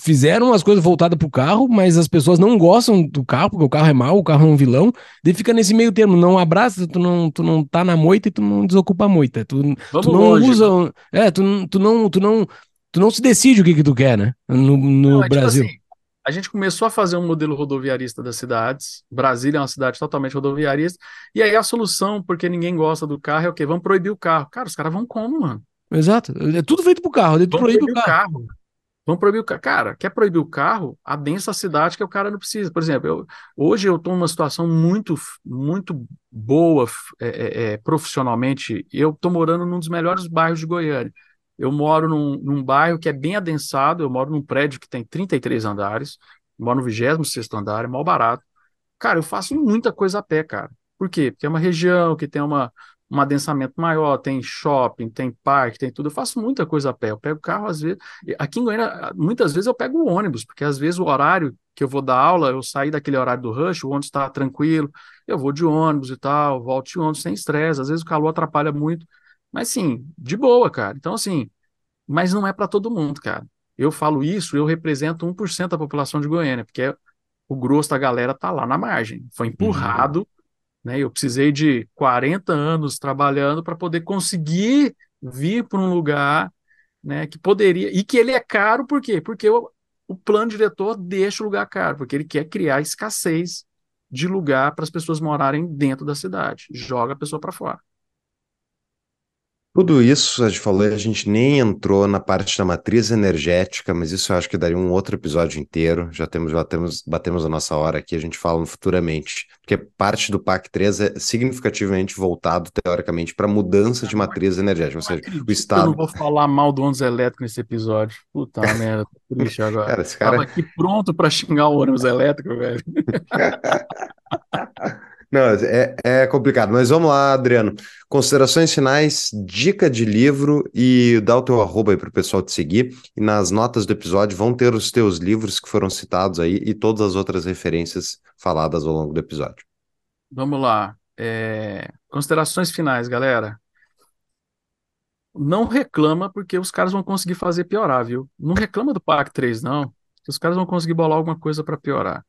fizeram as coisas voltadas pro carro, mas as pessoas não gostam do carro, porque o carro é mau, o carro é um vilão, daí fica nesse meio termo, não abraça, tu não, tu não tá na moita e tu não desocupa a moita. Tu, tu não longe, usa. É, tu, tu, não, tu, não, tu não se decide o que, que tu quer, né? No, no não, é tipo Brasil. Tipo assim, a gente começou a fazer um modelo rodoviarista das cidades. Brasília é uma cidade totalmente rodoviarista. E aí a solução, porque ninguém gosta do carro, é o quê? Vamos proibir o carro. Cara, os caras vão como, mano? Exato. É tudo feito pro carro. Vamos proibir o carro. carro. Vamos proibir o carro. Cara, quer proibir o carro? Adensa a cidade que o cara não precisa. Por exemplo, eu, hoje eu estou numa situação muito, muito boa é, é, é, profissionalmente. Eu estou morando num dos melhores bairros de Goiânia. Eu moro num, num, bairro que é bem adensado, eu moro num prédio que tem 33 andares, moro no 26 andar, é mal barato. Cara, eu faço muita coisa a pé, cara. Por quê? Porque é uma região que tem uma, um adensamento maior, tem shopping, tem parque, tem tudo. Eu faço muita coisa a pé. Eu pego carro, às vezes. Aqui em Goiânia, muitas vezes eu pego o ônibus, porque às vezes o horário que eu vou dar aula, eu saí daquele horário do rush, o ônibus está tranquilo, eu vou de ônibus e tal, volto de ônibus sem estresse. Às vezes o calor atrapalha muito. Mas sim, de boa, cara. Então, assim, mas não é para todo mundo, cara. Eu falo isso, eu represento 1% da população de Goiânia, porque o grosso da galera tá lá na margem. Foi empurrado, uhum. Né? Eu precisei de 40 anos trabalhando para poder conseguir vir para um lugar, né, que poderia e que ele é caro, por quê? Porque o, o plano diretor deixa o lugar caro, porque ele quer criar escassez de lugar para as pessoas morarem dentro da cidade. Joga a pessoa para fora. Tudo isso, a gente falou, a gente nem entrou na parte da matriz energética, mas isso eu acho que daria um outro episódio inteiro. Já temos, batemos, batemos a nossa hora aqui, a gente fala futuramente. Porque parte do PAC 3 é significativamente voltado, teoricamente, para mudança de matriz energética. Ou seja, o Estado. Eu não vou falar mal do ônibus elétrico nesse episódio. Puta <laughs> merda, tô triste agora. Cara, esse cara... Tava aqui pronto para xingar o ônibus elétrico, velho. <laughs> Não, é, é complicado, mas vamos lá, Adriano. Considerações finais, dica de livro e dá o teu arroba aí para o pessoal te seguir. E nas notas do episódio vão ter os teus livros que foram citados aí e todas as outras referências faladas ao longo do episódio. Vamos lá. É... Considerações finais, galera. Não reclama, porque os caras vão conseguir fazer piorar, viu? Não reclama do PAC 3, não. Os caras vão conseguir bolar alguma coisa para piorar.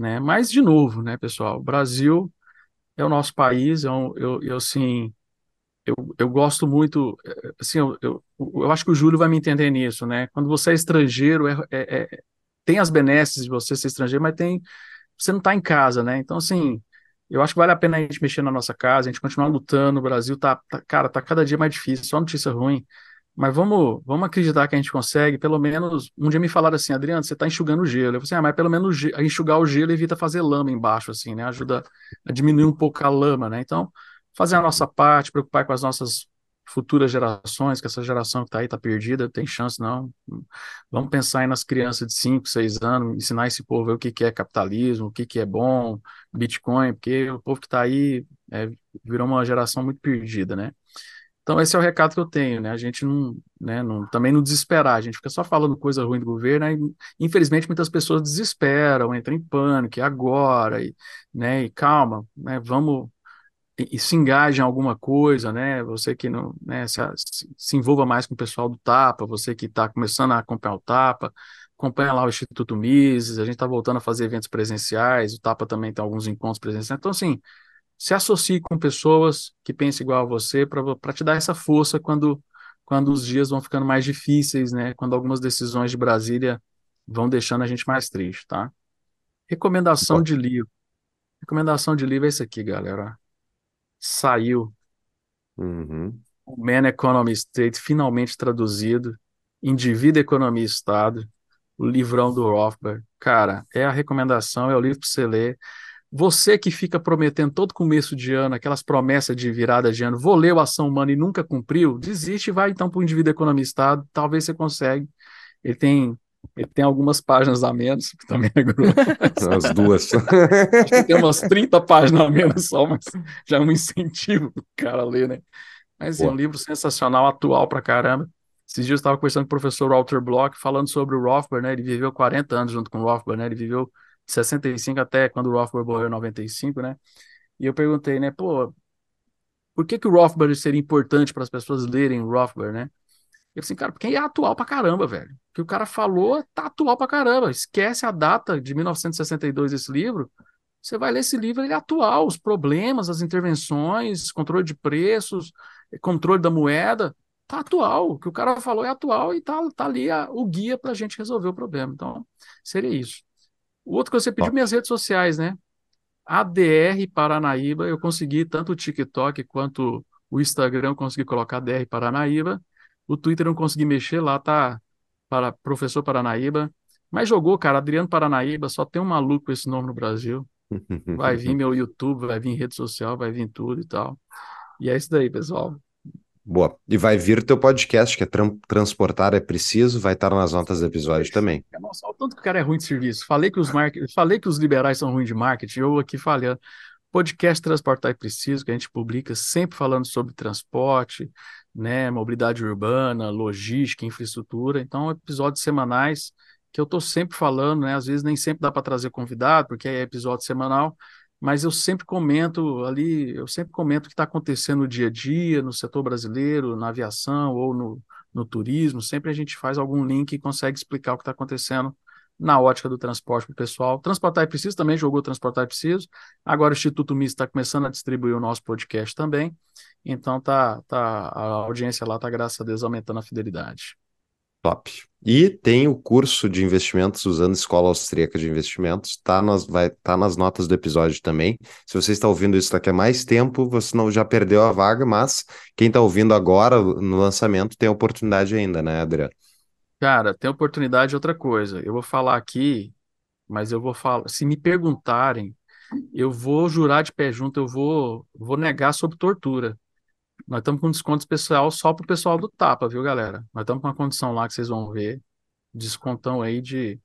Né? Mas, de novo, né, pessoal, o Brasil é o nosso país, eu, é eu, eu assim, eu, eu gosto muito, eh, assim, eu, eu, eu acho que o Júlio vai me entender nisso, né? Quando você é estrangeiro, é, é, é tem as benesses de você ser estrangeiro, mas tem, você não está em casa, né? Então, assim, eu acho que vale a pena a gente mexer na nossa casa, a gente continuar lutando, o Brasil tá, tá cara, tá cada dia mais difícil, só notícia ruim, mas vamos, vamos acreditar que a gente consegue, pelo menos, um dia me falaram assim, Adriano, você está enxugando o gelo. Eu falei assim, ah, mas pelo menos enxugar o gelo evita fazer lama embaixo, assim, né? Ajuda a diminuir um pouco a lama, né? Então, fazer a nossa parte, preocupar com as nossas futuras gerações, que essa geração que está aí está perdida, tem chance não. Vamos pensar aí nas crianças de 5, 6 anos, ensinar esse povo o que, que é capitalismo, o que, que é bom, Bitcoin, porque o povo que está aí é, virou uma geração muito perdida, né? Então, esse é o recado que eu tenho, né? A gente não, né, não, também não desesperar, a gente fica só falando coisa ruim do governo, né? e, infelizmente muitas pessoas desesperam, entram em pânico, e agora, e, né, e calma, né, vamos, e, e se engajem em alguma coisa, né, você que não, né, se, se envolva mais com o pessoal do TAPA, você que está começando a acompanhar o TAPA, acompanha lá o Instituto Mises, a gente está voltando a fazer eventos presenciais, o TAPA também tem alguns encontros presenciais, então assim, se associe com pessoas que pensem igual a você para te dar essa força quando, quando os dias vão ficando mais difíceis, né? Quando algumas decisões de Brasília vão deixando a gente mais triste, tá? Recomendação de livro. Recomendação de livro é esse aqui, galera. Saiu. Uhum. O Man Economy State, finalmente traduzido. Indivíduo, Economia e Estado. O livrão do Rothbard. Cara, é a recomendação, é o livro para você ler. Você que fica prometendo todo começo de ano, aquelas promessas de virada de ano, vou ler o Ação Humana e nunca cumpriu, desiste e vai então para o indivíduo economistado, talvez você consegue. Ele tem, ele tem algumas páginas a menos, que também é grosso. <laughs> As duas. Acho que tem umas 30 páginas a menos só, mas já é um incentivo para o cara ler, né? Mas é um livro sensacional, atual pra caramba. Esses dias eu estava conversando com o professor Walter Block, falando sobre o Rothbard, né? Ele viveu 40 anos junto com o Rothbard, né? Ele viveu 65 até quando o Rothbard morreu em 95, né? E eu perguntei, né, pô, por que que o Rothbard seria importante para as pessoas lerem o Rothbard, né? Eu assim, cara, porque é atual pra caramba, velho. O que o cara falou tá atual pra caramba. Esquece a data de 1962 esse livro. Você vai ler esse livro, ele é atual, os problemas, as intervenções, controle de preços, controle da moeda, tá atual. O que o cara falou é atual e tá, tá ali a, o guia pra gente resolver o problema. Então, seria isso. O outro que você pediu, minhas redes sociais, né? ADR Paranaíba, eu consegui tanto o TikTok quanto o Instagram, eu consegui colocar ADR Paranaíba. O Twitter eu não consegui mexer, lá tá para professor Paranaíba. Mas jogou, cara, Adriano Paranaíba, só tem um maluco com esse nome no Brasil. Vai vir <laughs> meu YouTube, vai vir rede social, vai vir tudo e tal. E é isso daí, pessoal. Boa. E vai vir teu podcast, que é Transportar é Preciso, vai estar nas notas do episódio também. Nossa, o tanto que o cara é ruim de serviço. Falei que os, mar... Falei que os liberais são ruins de marketing, eu aqui falhando. Podcast Transportar é Preciso, que a gente publica sempre falando sobre transporte, né, mobilidade urbana, logística, infraestrutura. Então, episódios semanais que eu estou sempre falando, né? Às vezes nem sempre dá para trazer convidado, porque é episódio semanal, mas eu sempre comento ali, eu sempre comento o que está acontecendo no dia a dia, no setor brasileiro, na aviação ou no, no turismo, sempre a gente faz algum link e consegue explicar o que está acontecendo na ótica do transporte para o pessoal. Transportar é Preciso também jogou Transportar é Preciso. Agora o Instituto Misto está começando a distribuir o nosso podcast também. Então tá, tá a audiência lá está, graças a Deus, aumentando a fidelidade. Top. E tem o curso de investimentos usando Escola Austríaca de Investimentos, tá nas, vai tá nas notas do episódio também. Se você está ouvindo isso daqui a mais tempo, você não já perdeu a vaga, mas quem está ouvindo agora no lançamento tem oportunidade ainda, né, Adriano? Cara, tem oportunidade outra coisa. Eu vou falar aqui, mas eu vou falar. Se me perguntarem, eu vou jurar de pé junto, eu vou, vou negar sobre tortura. Nós estamos com desconto especial só para o pessoal do Tapa, viu, galera? Nós estamos com uma condição lá que vocês vão ver. Descontão aí de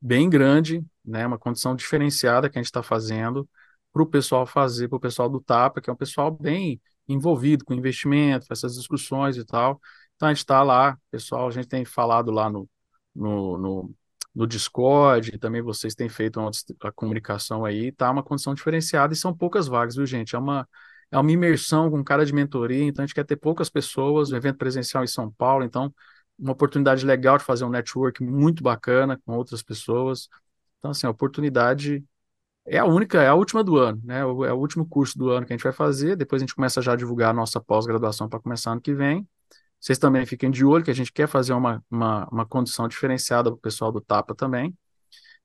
bem grande, né? Uma condição diferenciada que a gente está fazendo para o pessoal fazer, para o pessoal do Tapa, que é um pessoal bem envolvido com investimento, essas discussões e tal. Então a gente está lá, pessoal, a gente tem falado lá no, no, no, no Discord, também vocês têm feito uma, a comunicação aí, tá uma condição diferenciada e são poucas vagas, viu, gente? É uma é uma imersão com cara de mentoria, então a gente quer ter poucas pessoas, um evento presencial em São Paulo, então uma oportunidade legal de fazer um network muito bacana com outras pessoas. Então, assim, a oportunidade é a única, é a última do ano, né? É o último curso do ano que a gente vai fazer, depois a gente começa já a divulgar a nossa pós-graduação para começar ano que vem. Vocês também fiquem de olho que a gente quer fazer uma, uma, uma condição diferenciada para o pessoal do Tapa também.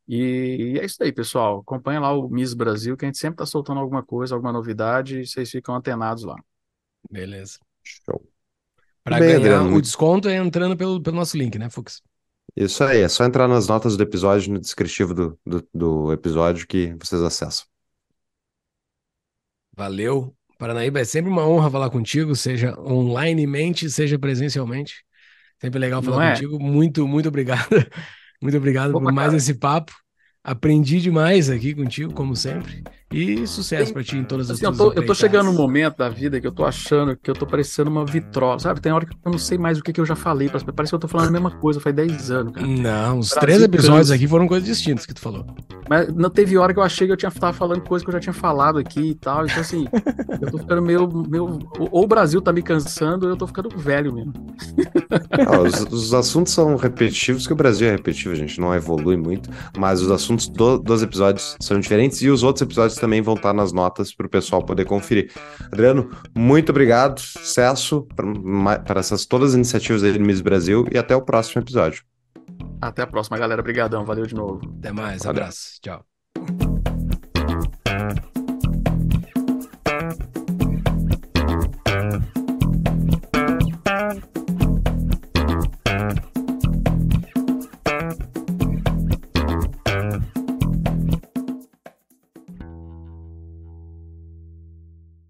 E, e, é isso aí, pessoal. Acompanha lá o Miss Brasil, que a gente sempre está soltando alguma coisa, alguma novidade, e vocês ficam antenados lá. Beleza. Show. Para ganhar Adriano, o desconto é entrando pelo, pelo nosso link, né, Fux? Isso aí, é só entrar nas notas do episódio, no descritivo do, do, do episódio que vocês acessam. Valeu. Paranaíba, é sempre uma honra falar contigo, seja onlinemente, seja presencialmente. Sempre legal falar é? contigo. Muito, muito obrigado. <laughs> Muito obrigado Opa, por mais cara. esse papo. Aprendi demais aqui contigo, como sempre. E sucesso para ti em todas as assim, eu tô, eu tô chegando num momento da vida que eu tô achando que eu tô parecendo uma vitrola, sabe? Tem hora que eu não sei mais o que, que eu já falei. Parece que eu tô falando a mesma coisa, faz 10 anos, cara. Não, os três episódios aqui foram coisas distintas que tu falou. Mas não teve hora que eu achei que eu tinha tava falando coisa que eu já tinha falado aqui e tal. Então, assim, eu tô ficando meio. meio ou o Brasil tá me cansando, ou eu tô ficando velho mesmo. <laughs> Ah, os, os, assuntos são repetitivos, que o Brasil é repetitivo, a gente não evolui muito, mas os assuntos do, dos episódios são diferentes e os outros episódios também vão estar nas notas para o pessoal poder conferir. Adriano, muito obrigado, sucesso para essas todas as iniciativas aí do Miss Brasil e até o próximo episódio. Até a próxima, galera. Obrigadão. Valeu de novo. Até mais. Valeu. Abraço. Tchau.